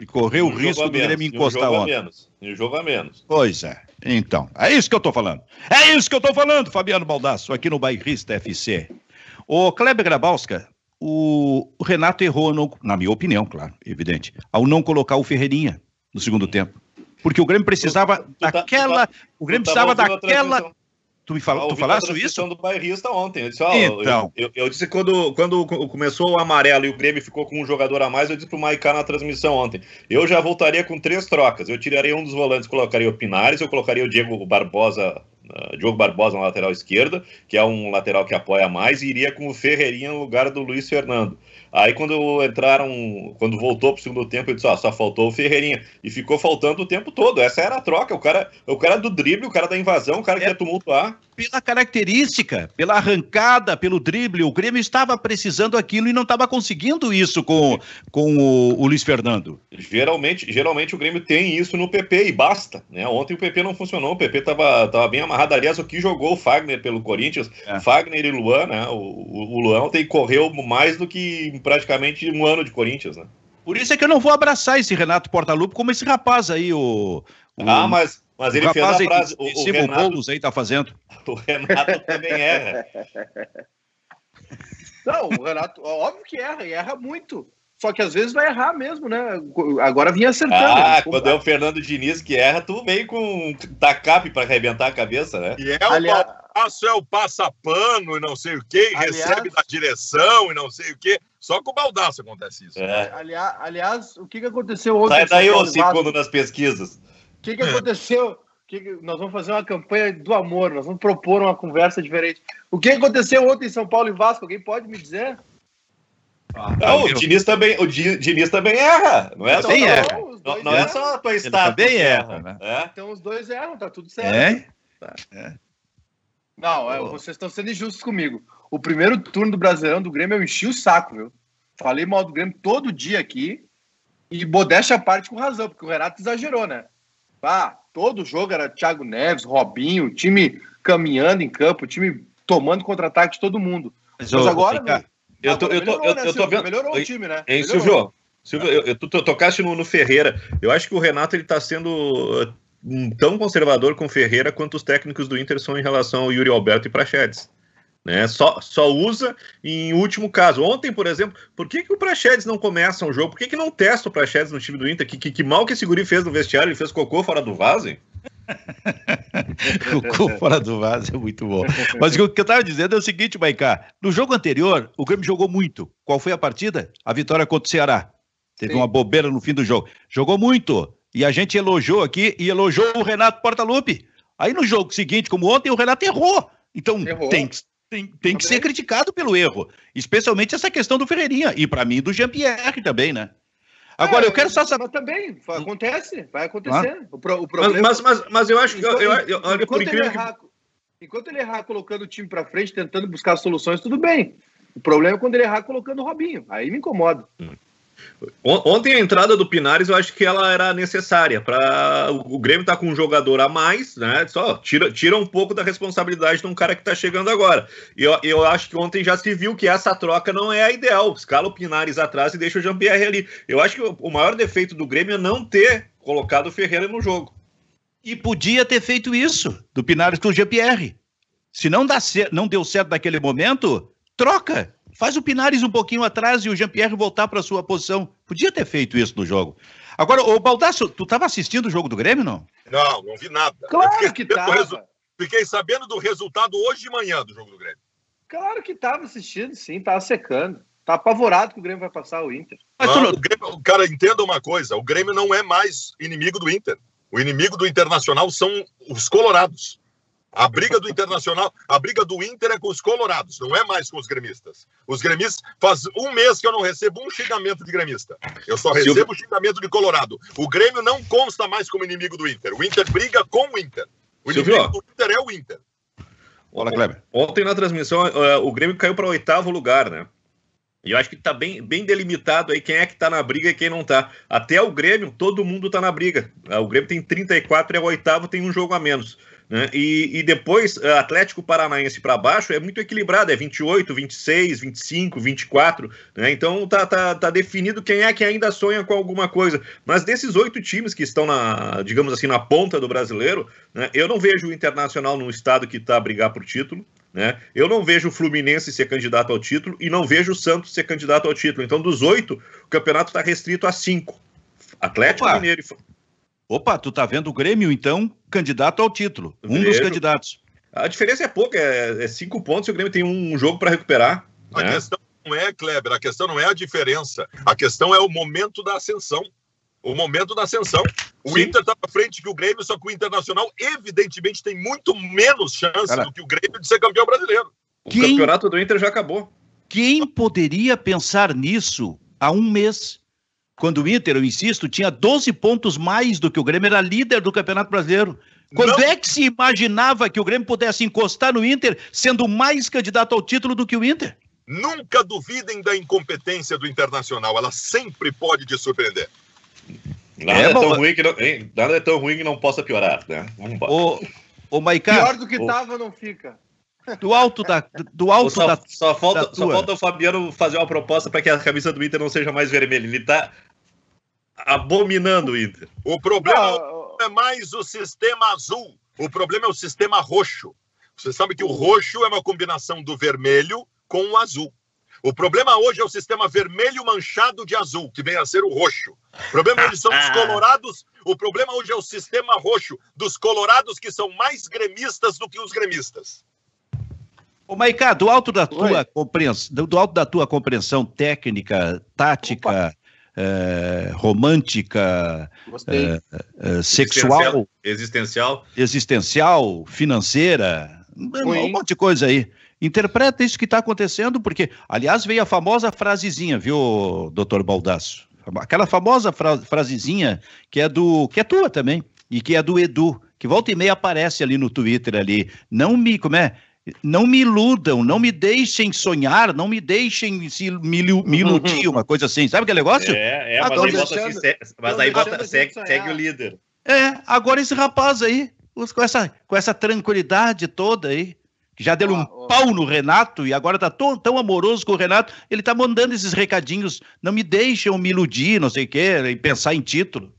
E correu o risco do Grêmio encostar ontem. Menos. E o jogo a menos. Pois é. Então, é isso que eu tô falando. É isso que eu tô falando, Fabiano Baldasso, aqui no Bairrista FC. O Kleber Grabowska, o Renato errou, não, na minha opinião, claro, evidente, ao não colocar o Ferreirinha no segundo tempo. Porque o Grêmio precisava tu, tu tá, daquela. Tá, o Grêmio precisava daquela Tu me falou, tu falaste isso? do bairrista ontem. Eu disse, ó, então. eu, eu, eu, disse quando, quando começou o amarelo e o Grêmio ficou com um jogador a mais, eu disse pro Maicá na transmissão ontem. Eu já voltaria com três trocas. Eu tiraria um dos volantes, colocaria o Pinares, eu colocaria o Diego Barbosa, uh, Diogo Barbosa na lateral esquerda, que é um lateral que apoia mais, e iria com o Ferreirinha no lugar do Luiz Fernando. Aí quando entraram, quando voltou pro segundo tempo, ele disse, ó, só faltou o Ferreirinha. E ficou faltando o tempo todo. Essa era a troca. O cara, o cara do drible, o cara da invasão, o cara que é, ia tumultuar. Pela característica, pela arrancada, pelo drible, o Grêmio estava precisando aquilo e não estava conseguindo isso com, com o, o, Luiz Fernando. Geralmente, geralmente o Grêmio tem isso no PP e basta. Né? Ontem o PP não funcionou, o PP estava tava bem amarrado. Aliás, o que jogou o Fagner pelo Corinthians, é. Fagner e Luan, né? O, o, o Luan ontem correu mais do que praticamente um ano de Corinthians, né? Por isso é que eu não vou abraçar esse Renato Portaluppi como esse rapaz aí, o. o ah, mas, mas ele fez a frase. O, o, Renato, Boulos aí tá fazendo. O Renato também erra. Não, o Renato, óbvio que erra, e erra muito. Só que às vezes vai errar mesmo, né? Agora vinha acertando. Ah, quando é o Fernando Diniz que erra, tu vem com tacape para arrebentar a cabeça, né? E é o Aliás... passo, é o passapano e não sei o quê, Aliás... recebe da direção e não sei o quê. Só com o Baldaço acontece isso. É. Aliás, aliás, o que, que aconteceu ontem? Sai daí, ô segundo nas pesquisas. O que, que aconteceu? Que que... nós vamos fazer uma campanha do amor, nós vamos propor uma conversa diferente. O que aconteceu ontem em São Paulo e Vasco? Alguém pode me dizer? Ah, não, o Diniz também, o Diniz também erra, não é? Também só, erra. Não, não é só a tua status. Também erra, né? É. Então os dois erram, tá tudo certo. É? Tá. é. Não, é, vocês estão sendo injustos comigo. O primeiro turno do Brasileirão do Grêmio eu enchi o saco, viu? Falei mal do Grêmio todo dia aqui. E modéstia a parte com razão, porque o Renato exagerou, né? Ah, todo jogo era Thiago Neves, Robinho, time caminhando em campo, time tomando contra-ataque de todo mundo. Mas, Mas agora, fica... eu, tô, eu, tô, melhorou, eu, né, eu tô vendo. Melhorou o time, né? Isso, João. Silvio, eu, eu, tu tocaste no, no, Ferreira. Eu acho que o Renato ele tá sendo uh, tão conservador com o Ferreira quanto os técnicos do Inter são em relação ao Yuri Alberto e Prachedes. Né? Só, só usa em último caso. Ontem, por exemplo, por que, que o Praxedes não começa um jogo? Por que, que não testa o Praxedes no time do Inter? Que, que, que, mal que esse guri fez no vestiário? Ele fez cocô fora do vaso, hein? cocô fora do vaso é muito bom. Mas o que eu estava dizendo é o seguinte, Maicá. No jogo anterior, o Grêmio jogou muito. Qual foi a partida? A vitória contra o Ceará. Teve Sim. uma bobeira no fim do jogo. Jogou muito. E a gente elogiou aqui e elogiou o Renato Portaluppi. Aí no jogo seguinte, como ontem, o Renato errou. Então errou. tem que tem, tem que ser criticado pelo erro, especialmente essa questão do Ferreirinha e para mim do Jean-Pierre também, né? Agora é, eu quero só saber. Mas também acontece, vai acontecer. Ah. O, pro, o problema... mas, mas, mas eu acho que eu, eu, eu, por incrível ele errar, que... enquanto ele errar colocando o time para frente, tentando buscar soluções, tudo bem. O problema é quando ele errar colocando o Robinho. Aí me incomoda. Hum. Ontem a entrada do Pinares eu acho que ela era necessária para o Grêmio tá com um jogador a mais, né? Só tira, tira um pouco da responsabilidade de um cara que está chegando agora. E eu, eu acho que ontem já se viu que essa troca não é a ideal. Escala o Pinares atrás e deixa o Jean-Pierre ali. Eu acho que o, maior defeito do Grêmio é não ter colocado o Ferreira no jogo. E podia ter feito isso, do Pinares com o Jean-Pierre. Se não, dá não deu certo naquele momento, troca. Faz o Pinares um pouquinho atrás e o Jean-Pierre voltar para sua posição. Podia ter feito isso no jogo. Agora, o Baldasso, tu estava assistindo o jogo do Grêmio, não? Não, não vi nada. Claro que estava. Resu... Fiquei sabendo do resultado hoje de manhã do jogo do Grêmio. Claro que estava assistindo, sim, estava secando. Tá apavorado que o Grêmio vai passar o Inter. Mas não, o Grêmio, cara, entenda uma coisa: o Grêmio não é mais inimigo do Inter. O inimigo do Internacional são os colorados. A briga do Internacional, a briga do Inter é com os colorados, não é mais com os gremistas. Os gremistas, faz um mês que eu não recebo um xingamento de gremista. Eu só recebo Silvio... xingamento de colorado. O Grêmio não consta mais como inimigo do Inter. O Inter briga com o Inter. O Silvio... inimigo do Inter é o Inter. Olá, Kleber. Ontem na transmissão, uh, o Grêmio caiu para oitavo lugar, né? E eu acho que está bem, bem delimitado aí quem é que está na briga e quem não está. Até o Grêmio, todo mundo está na briga. Ah, o Grêmio tem 34, é o oitavo, tem um jogo a menos. Né? E, e depois, eh, Atlético Paranaense para baixo é muito equilibrado, é 28, 26, 25, 24. Né? Então tá, tá, tá definido quem é que ainda sonha com alguma coisa. Mas desses oito times que estão na, digamos assim, na ponta do brasileiro, né? eu não vejo o Internacional num estado que está a brigar por título. Né? Eu não vejo o Fluminense ser candidato ao título e não vejo o Santos ser candidato ao título. Então, dos oito, o campeonato está restrito a cinco. Atlético Opa. Mineiro Opa, tu tá vendo o Grêmio, então, candidato ao título. Um dos candidatos. A diferença é pouca, é, é cinco pontos e o Grêmio tem um jogo para recuperar. A né? questão não é, Kleber, a questão não é a diferença. A questão é o momento da ascensão. O momento da ascensão. O Sim. Inter está à frente que o Grêmio, só que o Internacional, evidentemente, tem muito menos chance Cara, do que o Grêmio de ser campeão brasileiro. O quem, campeonato do Inter já acabou. Quem poderia pensar nisso há um mês? Quando o Inter, eu insisto, tinha 12 pontos mais do que o Grêmio, era líder do Campeonato Brasileiro. Quando Não. é que se imaginava que o Grêmio pudesse encostar no Inter, sendo mais candidato ao título do que o Inter? Nunca duvidem da incompetência do Internacional, ela sempre pode te surpreender. Nada é, é tão, ruim que não, hein? Nada é tão ruim que não possa piorar, né? Vamos o, o Maiká, Pior do que estava não fica. Do alto da. Do alto só, da. Só falta, da só falta o Fabiano fazer uma proposta para que a camisa do Inter não seja mais vermelha. Ele está abominando o Inter. O problema não é mais o sistema azul. O problema é o sistema roxo. Você sabe que o roxo é uma combinação do vermelho com o azul. O problema hoje é o sistema vermelho manchado de azul, que vem a ser o roxo. O problema hoje são os colorados. O problema hoje é o sistema roxo dos colorados que são mais gremistas do que os gremistas. Ô, Maicá, do alto da tua compreensão, do alto da tua compreensão técnica, tática, é, romântica, é, é, sexual, existencial, existencial, financeira, um monte de coisa aí. Interpreta isso que está acontecendo, porque, aliás, veio a famosa frasezinha, viu, doutor Baldasso? Aquela famosa fra frasezinha que é do. que é tua também, e que é do Edu, que volta e meia aparece ali no Twitter ali. Não me. Como é? Não me iludam, não me deixem sonhar, não me deixem se, me, me iludir, uma coisa assim. Sabe aquele negócio? É, é, mas aí bota, assim, mas aí bota segue, segue, o líder. É, agora esse rapaz aí, com essa, com essa tranquilidade toda aí, que já deu ah, um oh. pau no Renato e agora tá tão, tão amoroso com o Renato, ele tá mandando esses recadinhos, não me deixem me iludir, não sei o quê, e pensar em título.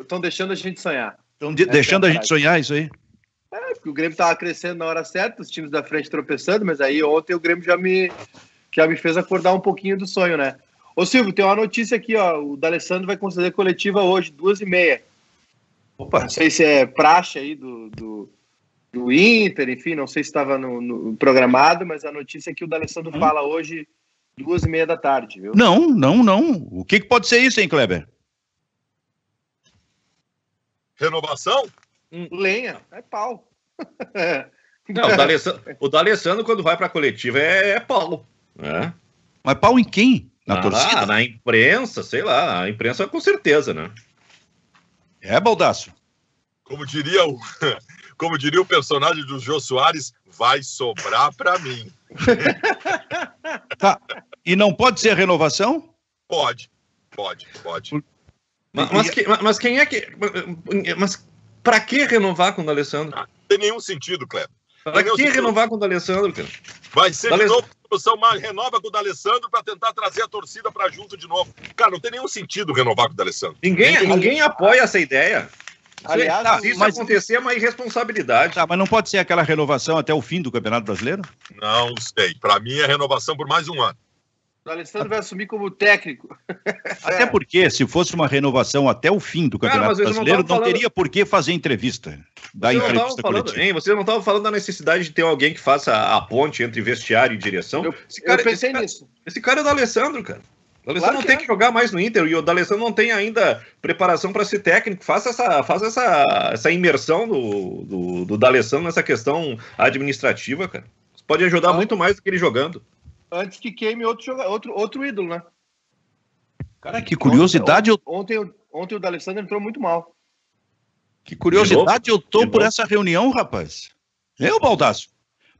Estão deixando a gente sonhar. Estão de, deixando é a gente sonhar isso aí. É, porque o Grêmio estava crescendo na hora certa, os times da frente tropeçando, mas aí ontem o Grêmio já me, já me fez acordar um pouquinho do sonho, né? Ô Silvio, tem uma notícia aqui, ó. O D'Alessandro vai conceder coletiva hoje, duas e meia. Opa. Não sei se é praxe aí do, do, do Inter, enfim, não sei se estava no, no, programado, mas a notícia é que o D'Alessandro hum. fala hoje, duas e meia da tarde, viu? Não, não, não. O que, que pode ser isso, hein, Kleber? Renovação? Lenha, é pau. Não, o D'Alessandro, o D'Alessandro quando vai para a coletiva, é, é pau. Né? Mas pau em quem? Na ah, torcida? Na imprensa, sei lá. A imprensa com certeza, né? É, Baldaço. Como diria o, como diria o personagem do Jô Soares, vai sobrar para mim. tá. E não pode ser renovação? Pode, pode, pode. Mas, mas, que, mas quem é que. Mas para que renovar com o D'Alessandro? Não tem nenhum sentido, Cleber. Para que sentido. renovar com o D'Alessandro, cara? Vai ser de novo solução, mas renova com o D'Alessandro para tentar trazer a torcida para junto de novo. Cara, não tem nenhum sentido renovar com o D'Alessandro. Ninguém, ninguém, ninguém apoia essa ideia. Aliás, tá, se isso mas, acontecer, é uma irresponsabilidade. Tá, mas não pode ser aquela renovação até o fim do Campeonato Brasileiro? Não sei. Para mim é renovação por mais um ano. O Alessandro vai assumir como técnico. Até porque, se fosse uma renovação até o fim do Campeonato Cara, Brasileiro, não, não teria por que fazer entrevista. Da entrevista falando, hein, Você não estava falando da necessidade de ter alguém que faça a ponte entre vestiário e direção? Eu, esse cara, eu pensei esse nisso. Cara, esse cara é o D'Alessandro, cara. O D'Alessandro claro não tem é. que jogar mais no Inter e o D'Alessandro não tem ainda preparação para ser técnico. Faça essa, faça essa, essa imersão do, do, do D'Alessandro nessa questão administrativa, cara. Isso pode ajudar ah. muito mais do que ele jogando antes que queime outro, jogador, outro, outro ídolo, né? Cara, que curiosidade. Ontem, ontem, ontem o D'Alessandro entrou muito mal. Que curiosidade eu tô por essa reunião, rapaz. É o Baldaço.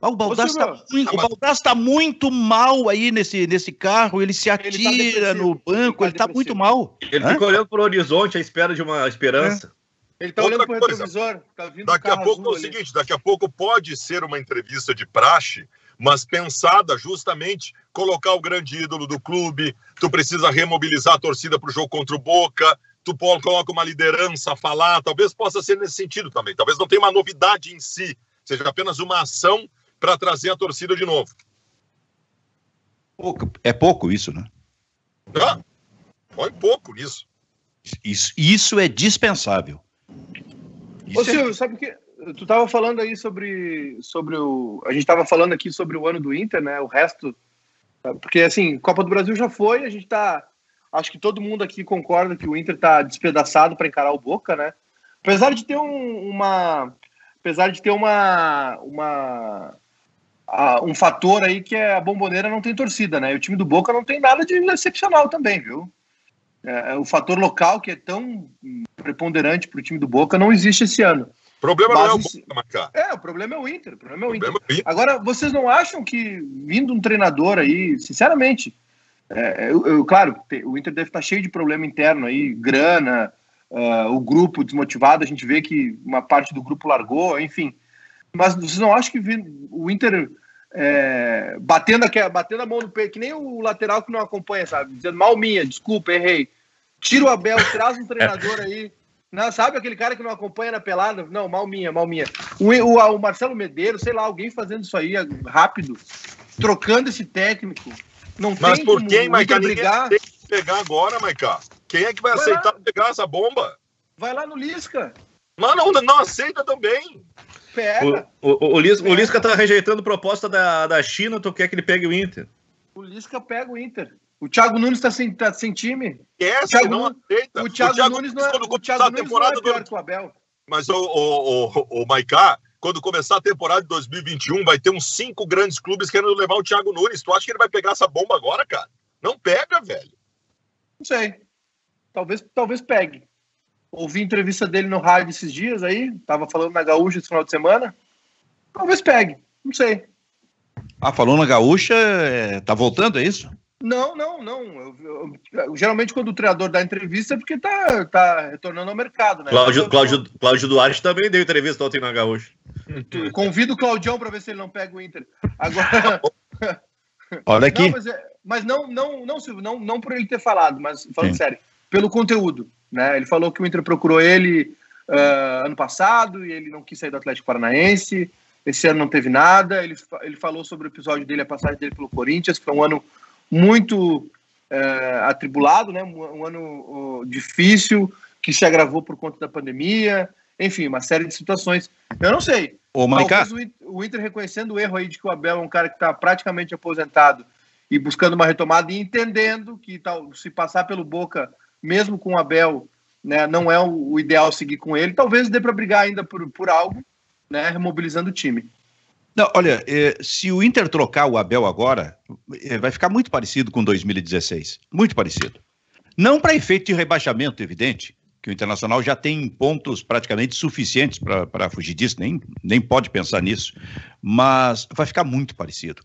O Baldaço está muito, tá muito mal aí nesse, nesse carro, ele se atira ele tá no banco, ele está tá muito mal. Ele Hã? fica olhando para o horizonte à espera de uma esperança. É. Ele está olhando para o retrovisor. Tá daqui a pouco é o seguinte, daqui a pouco pode ser uma entrevista de praxe mas pensada justamente colocar o grande ídolo do clube, tu precisa remobilizar a torcida para o jogo contra o Boca, tu coloca uma liderança a falar, talvez possa ser nesse sentido também, talvez não tenha uma novidade em si, seja apenas uma ação para trazer a torcida de novo. É pouco isso, né? Ah, foi pouco isso. Isso, isso é dispensável. Isso Ô, é... Silvio, sabe o que tu estava falando aí sobre, sobre o. A gente estava falando aqui sobre o ano do Inter, né? O resto. Porque, assim, Copa do Brasil já foi, a gente tá. Acho que todo mundo aqui concorda que o Inter tá despedaçado para encarar o Boca, né? Apesar de ter um, uma. Apesar de ter uma. uma um fator aí que é a bomboneira não tem torcida, né? E o time do Boca não tem nada de excepcional também, viu? É, o fator local que é tão preponderante para o time do Boca não existe esse ano. O problema não é o Boca, Macá. É, o problema é o Inter. O problema é o, Inter. É o Inter. Agora, vocês não acham que, vindo um treinador aí, sinceramente, é, eu, eu, claro, o Inter deve estar cheio de problema interno aí, grana, uh, o grupo desmotivado, a gente vê que uma parte do grupo largou, enfim. Mas vocês não acham que o Inter é, batendo, aqui, batendo a mão no peito, que nem o lateral que não acompanha, sabe? Dizendo, mal minha, desculpa, errei. Tira o Abel, traz um treinador aí não, sabe aquele cara que não acompanha na pelada? Não, mal minha, mal minha. O, o, o Marcelo Medeiros, sei lá, alguém fazendo isso aí rápido, trocando esse técnico. Não Mas tem por quem, Maica? Brigar. Tem que pegar agora, Maica. Quem é que vai, vai aceitar lá. pegar essa bomba? Vai lá no Lisca. Mas não, não aceita também. Pega. O, o, o, Lisca, o Lisca tá rejeitando proposta da, da China, tu quer que ele pegue o Inter? O Lisca pega o Inter. O Thiago Nunes está sem, tá sem time. Esquece, o Thiago, não aceita. O Thiago, o Thiago Nunes não é, quando o Thiago a temporada Nunes não é pior do... que o Abel. Mas o, o, o, o Maiká, quando começar a temporada de 2021, vai ter uns cinco grandes clubes querendo levar o Thiago Nunes. Tu acha que ele vai pegar essa bomba agora, cara? Não pega, velho. Não sei. Talvez, talvez pegue. Ouvi entrevista dele no rádio esses dias aí, tava falando na Gaúcha esse final de semana. Talvez pegue. Não sei. Ah, falou na Gaúcha, é... tá voltando, é isso? Não, não, não. Eu, eu, eu, geralmente, quando o treinador dá entrevista, é porque tá, tá retornando ao mercado, né? Cláudio, Cláudio, Cláudio Duarte também deu entrevista ontem na Gaúcha. Convido o Claudião para ver se ele não pega o Inter. Agora. Olha aqui. Não, mas, é, mas, não, não, não, Silvio, não, não por ele ter falado, mas falando Sim. sério, pelo conteúdo. Né? Ele falou que o Inter procurou ele uh, ano passado e ele não quis sair do Atlético Paranaense. Esse ano não teve nada. Ele, ele falou sobre o episódio dele, a passagem dele pelo Corinthians, que foi um ano muito é, atribulado, né? Um, ano difícil que se agravou por conta da pandemia, enfim, uma série de situações. Eu não sei. Ô, Talvez o, o Inter reconhecendo o erro aí de que o Abel é um cara que está praticamente aposentado e buscando uma retomada e entendendo que tal, se passar pelo Boca, mesmo com o Abel, né, não é o, o ideal seguir com ele. Talvez dê para brigar ainda por, por algo, né, remobilizando o time. Não, olha, eh, se o Inter trocar o Abel agora, eh, vai ficar muito parecido com 2016. Muito parecido. Não para efeito de rebaixamento, evidente, que o Internacional já tem pontos praticamente suficientes para fugir disso, nem, nem pode pensar nisso. Mas vai ficar muito parecido.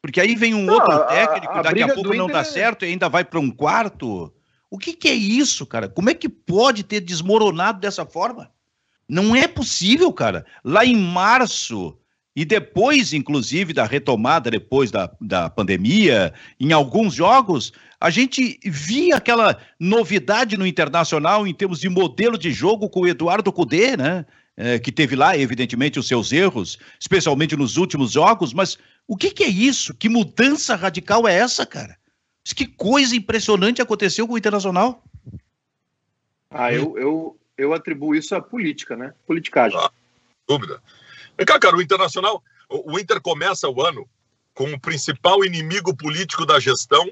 Porque aí vem um não, outro a, técnico, a, daqui a pouco não dá é... certo e ainda vai para um quarto. O que, que é isso, cara? Como é que pode ter desmoronado dessa forma? Não é possível, cara. Lá em março, e depois, inclusive, da retomada, depois da, da pandemia, em alguns jogos, a gente via aquela novidade no internacional em termos de modelo de jogo com o Eduardo Cudê, né? É, que teve lá, evidentemente, os seus erros, especialmente nos últimos jogos, mas o que, que é isso? Que mudança radical é essa, cara? Que coisa impressionante aconteceu com o Internacional. Ah, eu, eu, eu atribuo isso à política, né? Politicagem. Ah, dúvida. Vem cá, cara, o Internacional, o Inter começa o ano com o principal inimigo político da gestão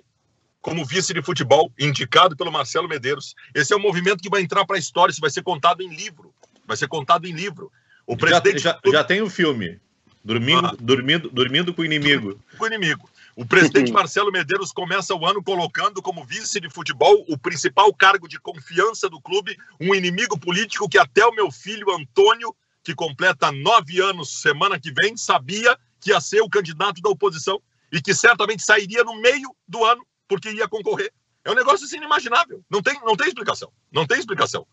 como vice de futebol, indicado pelo Marcelo Medeiros. Esse é um movimento que vai entrar para a história, isso vai ser contado em livro. Vai ser contado em livro. O presidente já, já, já tem o filme. Dormindo, ah. dormindo, dormindo com o inimigo. Com o inimigo. O presidente Marcelo Medeiros começa o ano colocando como vice de futebol o principal cargo de confiança do clube, um inimigo político que até o meu filho Antônio que completa nove anos semana que vem, sabia que ia ser o candidato da oposição e que certamente sairia no meio do ano porque ia concorrer. É um negócio assim inimaginável. Não tem, não tem explicação. Não tem explicação.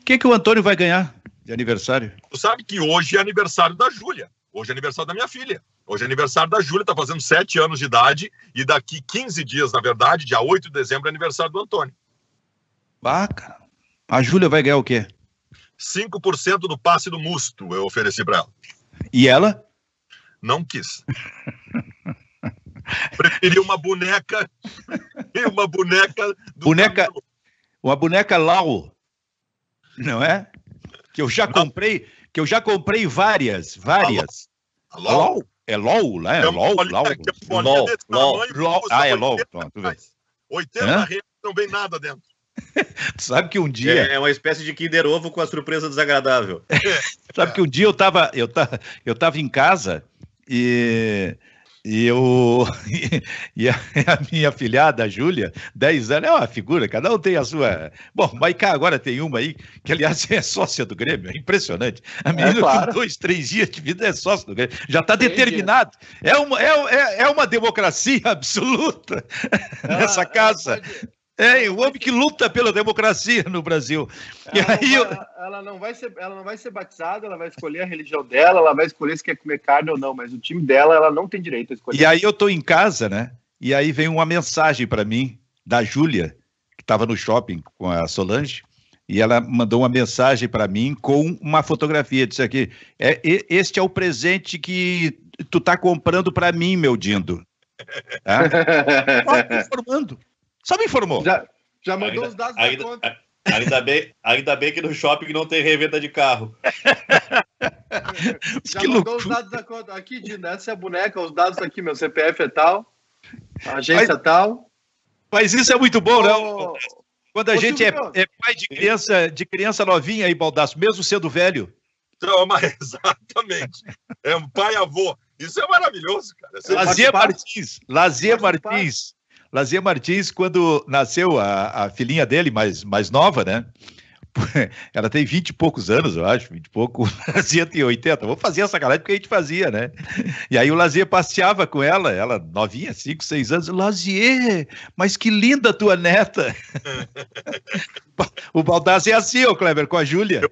O que, que o Antônio vai ganhar de aniversário? Tu sabe que hoje é aniversário da Júlia. Hoje é aniversário da minha filha. Hoje é aniversário da Júlia, está fazendo sete anos de idade. E daqui 15 dias, na verdade, dia 8 de dezembro, é aniversário do Antônio. Baca. A Júlia vai ganhar o quê? 5% do passe do Musto eu ofereci para ela. E ela? Não quis. Preferi uma boneca e uma boneca do boneca uma boneca Lau, não é? Que eu já não. comprei, que eu já comprei várias, várias. LOL? É LOL, né? É LOL. LOL, LOL, LOL. Ah, é LOL. 80 reais não vem nada dentro. tu sabe que um dia. É, é, uma espécie de Kinder Ovo com a surpresa desagradável. sabe que um dia eu tava, eu tava, eu tava em casa e. E eu e a, a, minha filhada, a Júlia, 10 anos, é uma figura, cada um tem a sua. Bom, Maicá agora tem uma aí, que aliás é sócia do Grêmio, é impressionante. A menina é, claro. com dois, três dias de vida é sócia do Grêmio, já está determinado. É uma, é, é, é uma democracia absoluta ah, nessa casa. Pode, é, o homem que luta pela democracia no Brasil. Ela, aí, não vai, ela, não vai ser, ela não vai ser batizada, ela vai escolher a religião dela, ela vai escolher se quer comer carne ou não, mas o time dela, ela não tem direito a escolher. E aí eu tô em casa, né? E aí vem uma mensagem para mim da Júlia, que estava no shopping com a Solange, e ela mandou uma mensagem para mim com uma fotografia. Disse aqui: é, Este é o presente que tu tá comprando para mim, meu Dindo. Tá? informando. Só me informou. Já, já mandou ainda, os dados ainda, da conta. Ainda bem, ainda bem que no shopping não tem revenda de carro. já que mandou loucura. os dados da conta. Aqui, Dino, essa é a boneca, os dados aqui, meu CPF é tal, agência mas, tal. Mas isso é muito bom, oh, né? Quando a gente é, é, pai de criança, de criança novinha aí, Baldaço, mesmo sendo velho. Toma, exatamente. É um pai-avô. Isso é maravilhoso, cara. Você Lazier Martins. Lazier Martins. Lazier Martins, quando nasceu a, a filhinha dele, mais, mais nova, né? Ela tem 20 e poucos anos, eu acho, 20 e pouco. Lazier tem 80. Vou fazer essa galera porque a gente fazia, né? E aí o Lazier passeava com ela, ela novinha, 5, 6 anos. Lazier, mas que linda tua neta! o Baldassi é assim, ô Kleber, com a Júlia.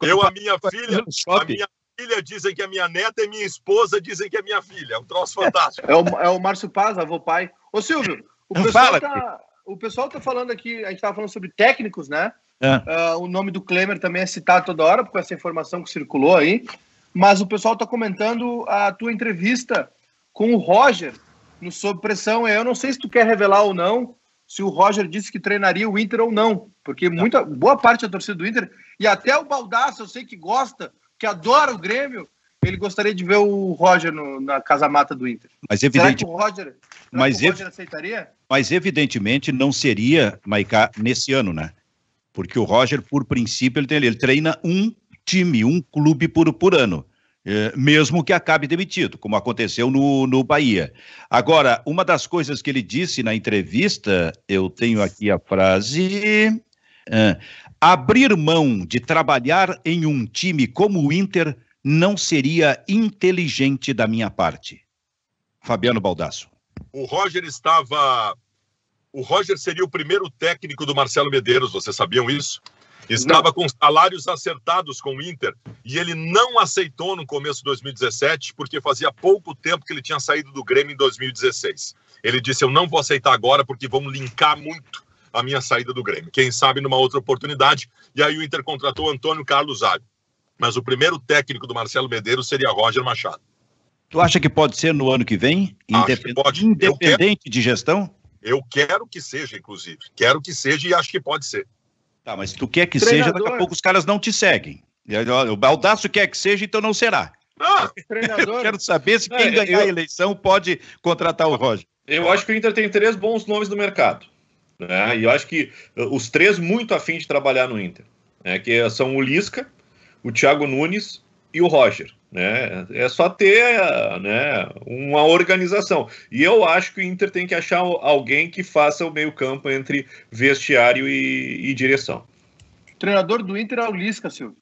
Eu, eu a minha filha, a minha filha dizem que é minha neta e minha esposa dizem que é minha filha. É um troço fantástico. É o, é o Márcio Paz, avô pai. Ô Silvio, o pessoal, Fala, tá, o pessoal tá falando aqui, a gente estava falando sobre técnicos, né? É. Uh, o nome do Klemer também é citado toda hora, com essa informação que circulou aí. Mas o pessoal está comentando a tua entrevista com o Roger no Sob Pressão. Eu não sei se tu quer revelar ou não se o Roger disse que treinaria o Inter ou não, porque muita boa parte da torcida do Inter e até o Baldaço, eu sei que gosta, que adora o Grêmio, ele gostaria de ver o Roger no, na casa mata do Inter. Mas evidente... Será que o Roger, mas o Roger aceitaria? Mas evidentemente não seria, Maiká, nesse ano, né? Porque o Roger, por princípio, ele, tem, ele treina um time, um clube por, por ano. É, mesmo que acabe demitido, como aconteceu no, no Bahia. Agora, uma das coisas que ele disse na entrevista, eu tenho aqui a frase: é, abrir mão de trabalhar em um time como o Inter não seria inteligente da minha parte. Fabiano Baldasso? O Roger estava. O Roger seria o primeiro técnico do Marcelo Medeiros, vocês sabiam isso? Estava com salários acertados com o Inter e ele não aceitou no começo de 2017 porque fazia pouco tempo que ele tinha saído do Grêmio em 2016. Ele disse: Eu não vou aceitar agora porque vamos linkar muito a minha saída do Grêmio. Quem sabe numa outra oportunidade. E aí o Inter contratou Antônio Carlos Zago. Mas o primeiro técnico do Marcelo Medeiros seria Roger Machado. Tu acha que pode ser no ano que vem? Acho que pode. Independente quero... de gestão? Eu quero que seja, inclusive. Quero que seja e acho que pode ser. Tá, mas tu quer que Treinador... seja, daqui a pouco os caras não te seguem. O Baldaço quer que seja, então não será. Ah! Eu quero saber se quem é, ganhar eu... a eleição pode contratar o Roger. Eu acho que o Inter tem três bons nomes no mercado. Né? E eu acho que uh, os três muito afim de trabalhar no Inter. Né? Que são o Lisca, o Thiago Nunes e o Roger. Né? É só ter né, uma organização. E eu acho que o Inter tem que achar alguém que faça o meio-campo entre vestiário e, e, direção. O treinador do Inter é o Lisca, Silvio.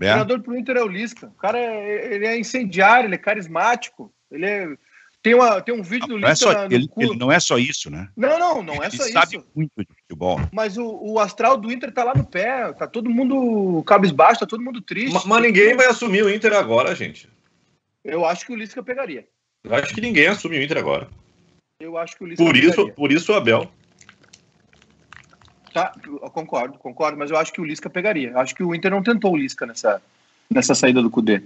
É. O treinador do Inter é o Lisca. O cara é, ele é incendiário, ele é carismático, ele é tem, uma, tem um vídeo do não é só, na, ele, ele, não é só isso, né? Não, não, não é ele só sabe isso. sabe muito de futebol. Mas o, o, astral do Inter tá lá no pé, tá todo mundo cabisbaixo, tá todo mundo triste. Mas, mas ninguém vai assumir o Inter agora, gente. Eu acho que o Lisca pegaria. Eu acho que ninguém assume o Inter agora. Eu acho que o Lisca por pegaria. isso, Por isso o Abel. Tá, concordo, concordo, mas eu acho que o Lisca pegaria. Eu acho que o Inter não tentou o Lisca nessa, nessa saída do Cudê.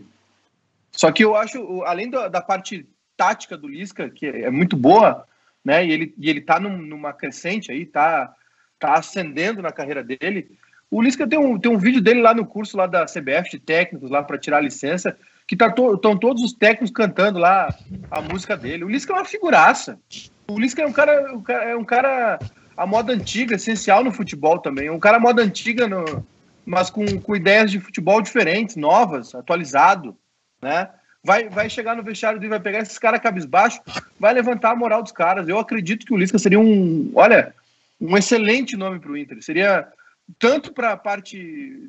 Só que eu acho, além da, da parte tática do Lisca, que é muito boa, né? E ele, e ele tá num, numa crescente aí, tá, tá ascendendo na carreira dele. O Lisca tem um, tem um vídeo dele lá no curso lá da CBF de técnicos, lá para tirar a licença, que tá to, estão todos os técnicos cantando lá a música dele. O Lisca é uma figuraça. O Lisca é um cara, é um cara a moda antiga, essencial no futebol também. Um cara moda antiga, no, mas com, com ideias de futebol diferentes, novas, atualizado, né? Vai, vai chegar no vestiário e vai pegar esses caras cabisbaixo, vai levantar a moral dos caras. Eu acredito que o Lisca seria um, olha, um excelente nome para o Inter. Seria tanto para a parte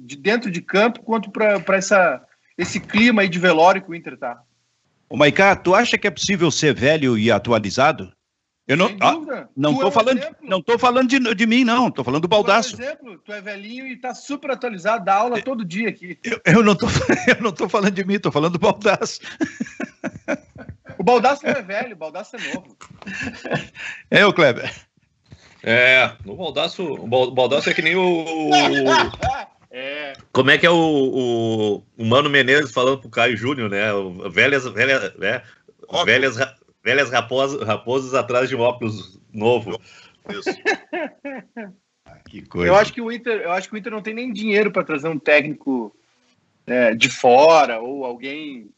de dentro de campo quanto para essa esse clima aí de velório que o Inter tá. Ô Maiká, tu acha que é possível ser velho e atualizado? Eu não, ah, não estou é um falando, não tô falando de, de mim, não. Estou falando do Baldaço. Por exemplo, tu é velhinho e está super atualizado, dá aula todo dia aqui. Eu, eu não tô, eu não tô falando de mim, estou falando do Baldaço. O Baldaço não é velho, o Baldaço é novo. É, o Kleber. É, o Baldaço, o Baldaço é que nem o, o é. Como é que é o, o, o Mano Menezes falando pro Caio Júnior, né? Velhas, velhas, né? velhas, velhas raposas, raposas atrás de um óculos novo. que coisa. Eu acho que o Inter, eu acho que o Inter não tem nem dinheiro para trazer um técnico é, de fora ou alguém.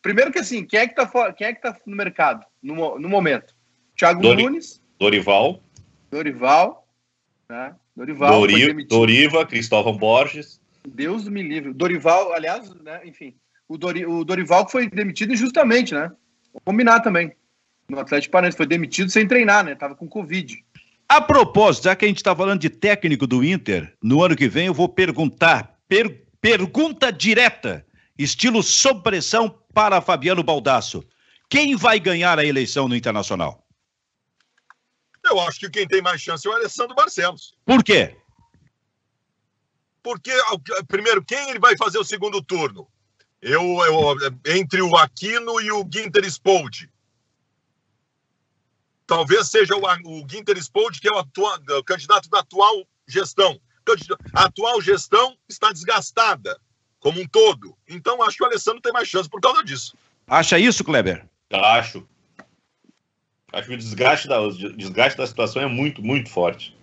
Primeiro que assim, quem é que tá fora, quem é que tá no mercado no, no momento? Thiago Dori, Nunes, Dorival, Dorival, né? Dorival, Dori, Doriva, Cristóvão Borges. Deus me livre. Dorival, aliás, né, enfim, o, Dori, o Dorival foi demitido injustamente, né? Vou combinar também no Atlético Paranaense. Foi demitido sem treinar, né? Tava com Covid. A propósito, já que a gente está falando de técnico do Inter, no ano que vem eu vou perguntar, per, pergunta direta, estilo sob pressão para Fabiano Baldasso. Quem vai ganhar a eleição no Internacional? Eu acho que quem tem mais chance é o Alessandro Barcelos. Por quê? Porque, primeiro, quem ele vai fazer o segundo turno? Eu, eu entre o Aquino e o Ginter Spoldi talvez seja o, o Ginter Spold, que é o, atua, o candidato da atual gestão. A atual gestão está desgastada como um todo. Então, acho que o Alessandro tem mais chance por causa disso. Acha isso, Kleber? Acho. Acho que o desgaste da, o desgaste da situação é muito, muito forte.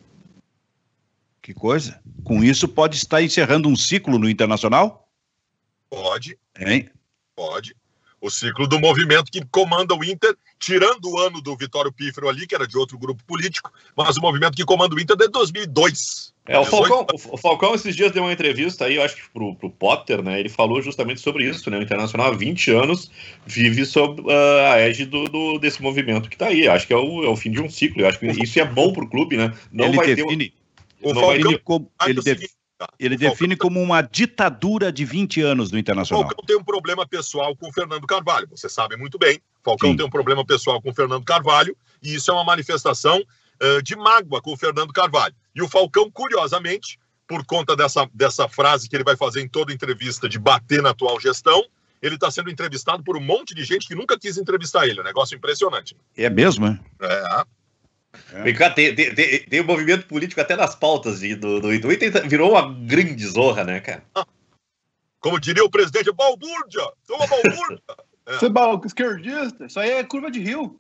Que coisa. Com isso, pode estar encerrando um ciclo no Internacional? Pode. Hein? Pode o ciclo do movimento que comanda o Inter, tirando o ano do Vitório Pífero ali, que era de outro grupo político, mas o movimento que comanda o Inter é desde 2002. É, o Falcão, o Falcão esses dias deu uma entrevista aí, eu acho que pro, pro Potter, né? Ele falou justamente sobre isso, né? O Internacional há 20 anos vive sob uh, a égide do, do, desse movimento que tá aí. Acho que é o, é o fim de um ciclo. Eu acho que isso é bom pro clube, né? Não ele vai define, ter um... O Falcão, como, ele, ele define Falcão... como uma ditadura de 20 anos do Internacional. O Falcão tem um problema pessoal com o Fernando Carvalho, você sabe muito bem. Falcão Sim. tem um problema pessoal com o Fernando Carvalho e isso é uma manifestação uh, de mágoa com o Fernando Carvalho. E o Falcão, curiosamente, por conta dessa, dessa frase que ele vai fazer em toda entrevista de bater na atual gestão, ele está sendo entrevistado por um monte de gente que nunca quis entrevistar ele. É um negócio impressionante. É mesmo, é? É. é. Tem, tem, tem, tem um movimento político até nas pautas do, do Inter. Virou uma grande zorra, né, cara? Como diria o presidente, balbúrdia! Toma balbúrdia! É. Você é esquerdista, isso aí é curva de rio.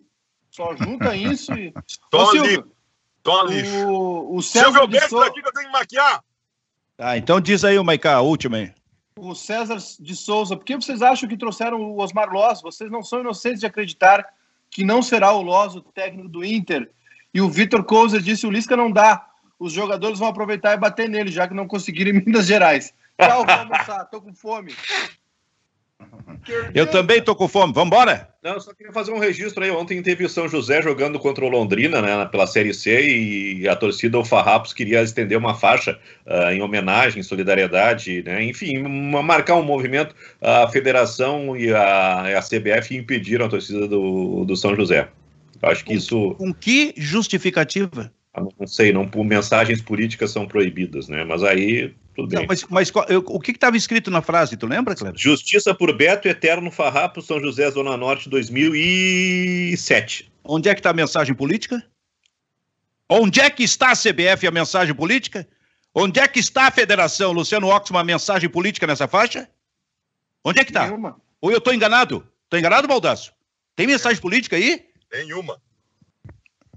Só junta isso e. Toma lixo. Toma lixo. O, o César Silvio Bento Sou... aqui que eu tenho que maquiar. Ah, então diz aí, Maiká, a última aí. O César de Souza, por que vocês acham que trouxeram o Osmar Loz? Vocês não são inocentes de acreditar que não será o Loz o técnico do Inter. E o Vitor Cousa disse: o Lisca não dá. Os jogadores vão aproveitar e bater nele, já que não conseguiram em Minas Gerais. Tchau, vou almoçar, tô com fome. Eu também tô com fome, vambora? Não, eu só queria fazer um registro aí. Ontem teve o São José jogando contra o Londrina, né, pela Série C, e a torcida, o Farrapos, queria estender uma faixa uh, em homenagem, solidariedade, né, enfim, uma, marcar um movimento. A federação e a, a CBF impediram a torcida do, do São José. Acho que com, isso. Com que justificativa? Não sei, não, mensagens políticas são proibidas, né? Mas aí tudo bem. Não, mas, mas eu, o que estava escrito na frase, tu lembra, Cleber? Justiça por Beto, Eterno Farrapo, São José, Zona Norte, 2007. Onde é que está a mensagem política? Onde é que está a CBF e a mensagem política? Onde é que está a federação, Luciano Oxman, a mensagem política nessa faixa? Onde é que está? Ou eu estou enganado? Estou enganado, Baldaço? Tem mensagem política aí? Nenhuma.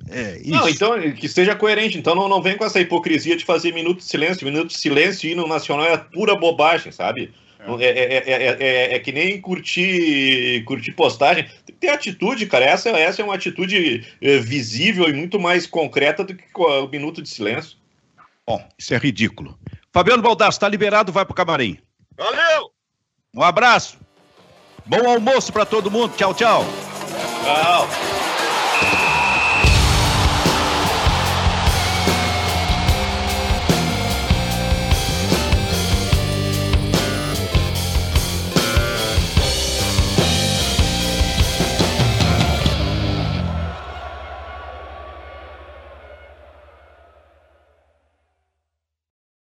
É, não, então que seja coerente. Então não, não vem com essa hipocrisia de fazer minuto de silêncio. Minuto de silêncio e hino nacional é pura bobagem, sabe? É, é, é, é, que nem curtir, curtir postagem. Tem que ter atitude, cara. Essa, essa é uma atitude visível e muito mais concreta do que o minuto de silêncio. Bom, isso é ridículo. Fabiano Baldasso, está liberado, vai pro camarim. Valeu! Um abraço. Bom almoço para todo mundo. Tchau, tchau. Tchau.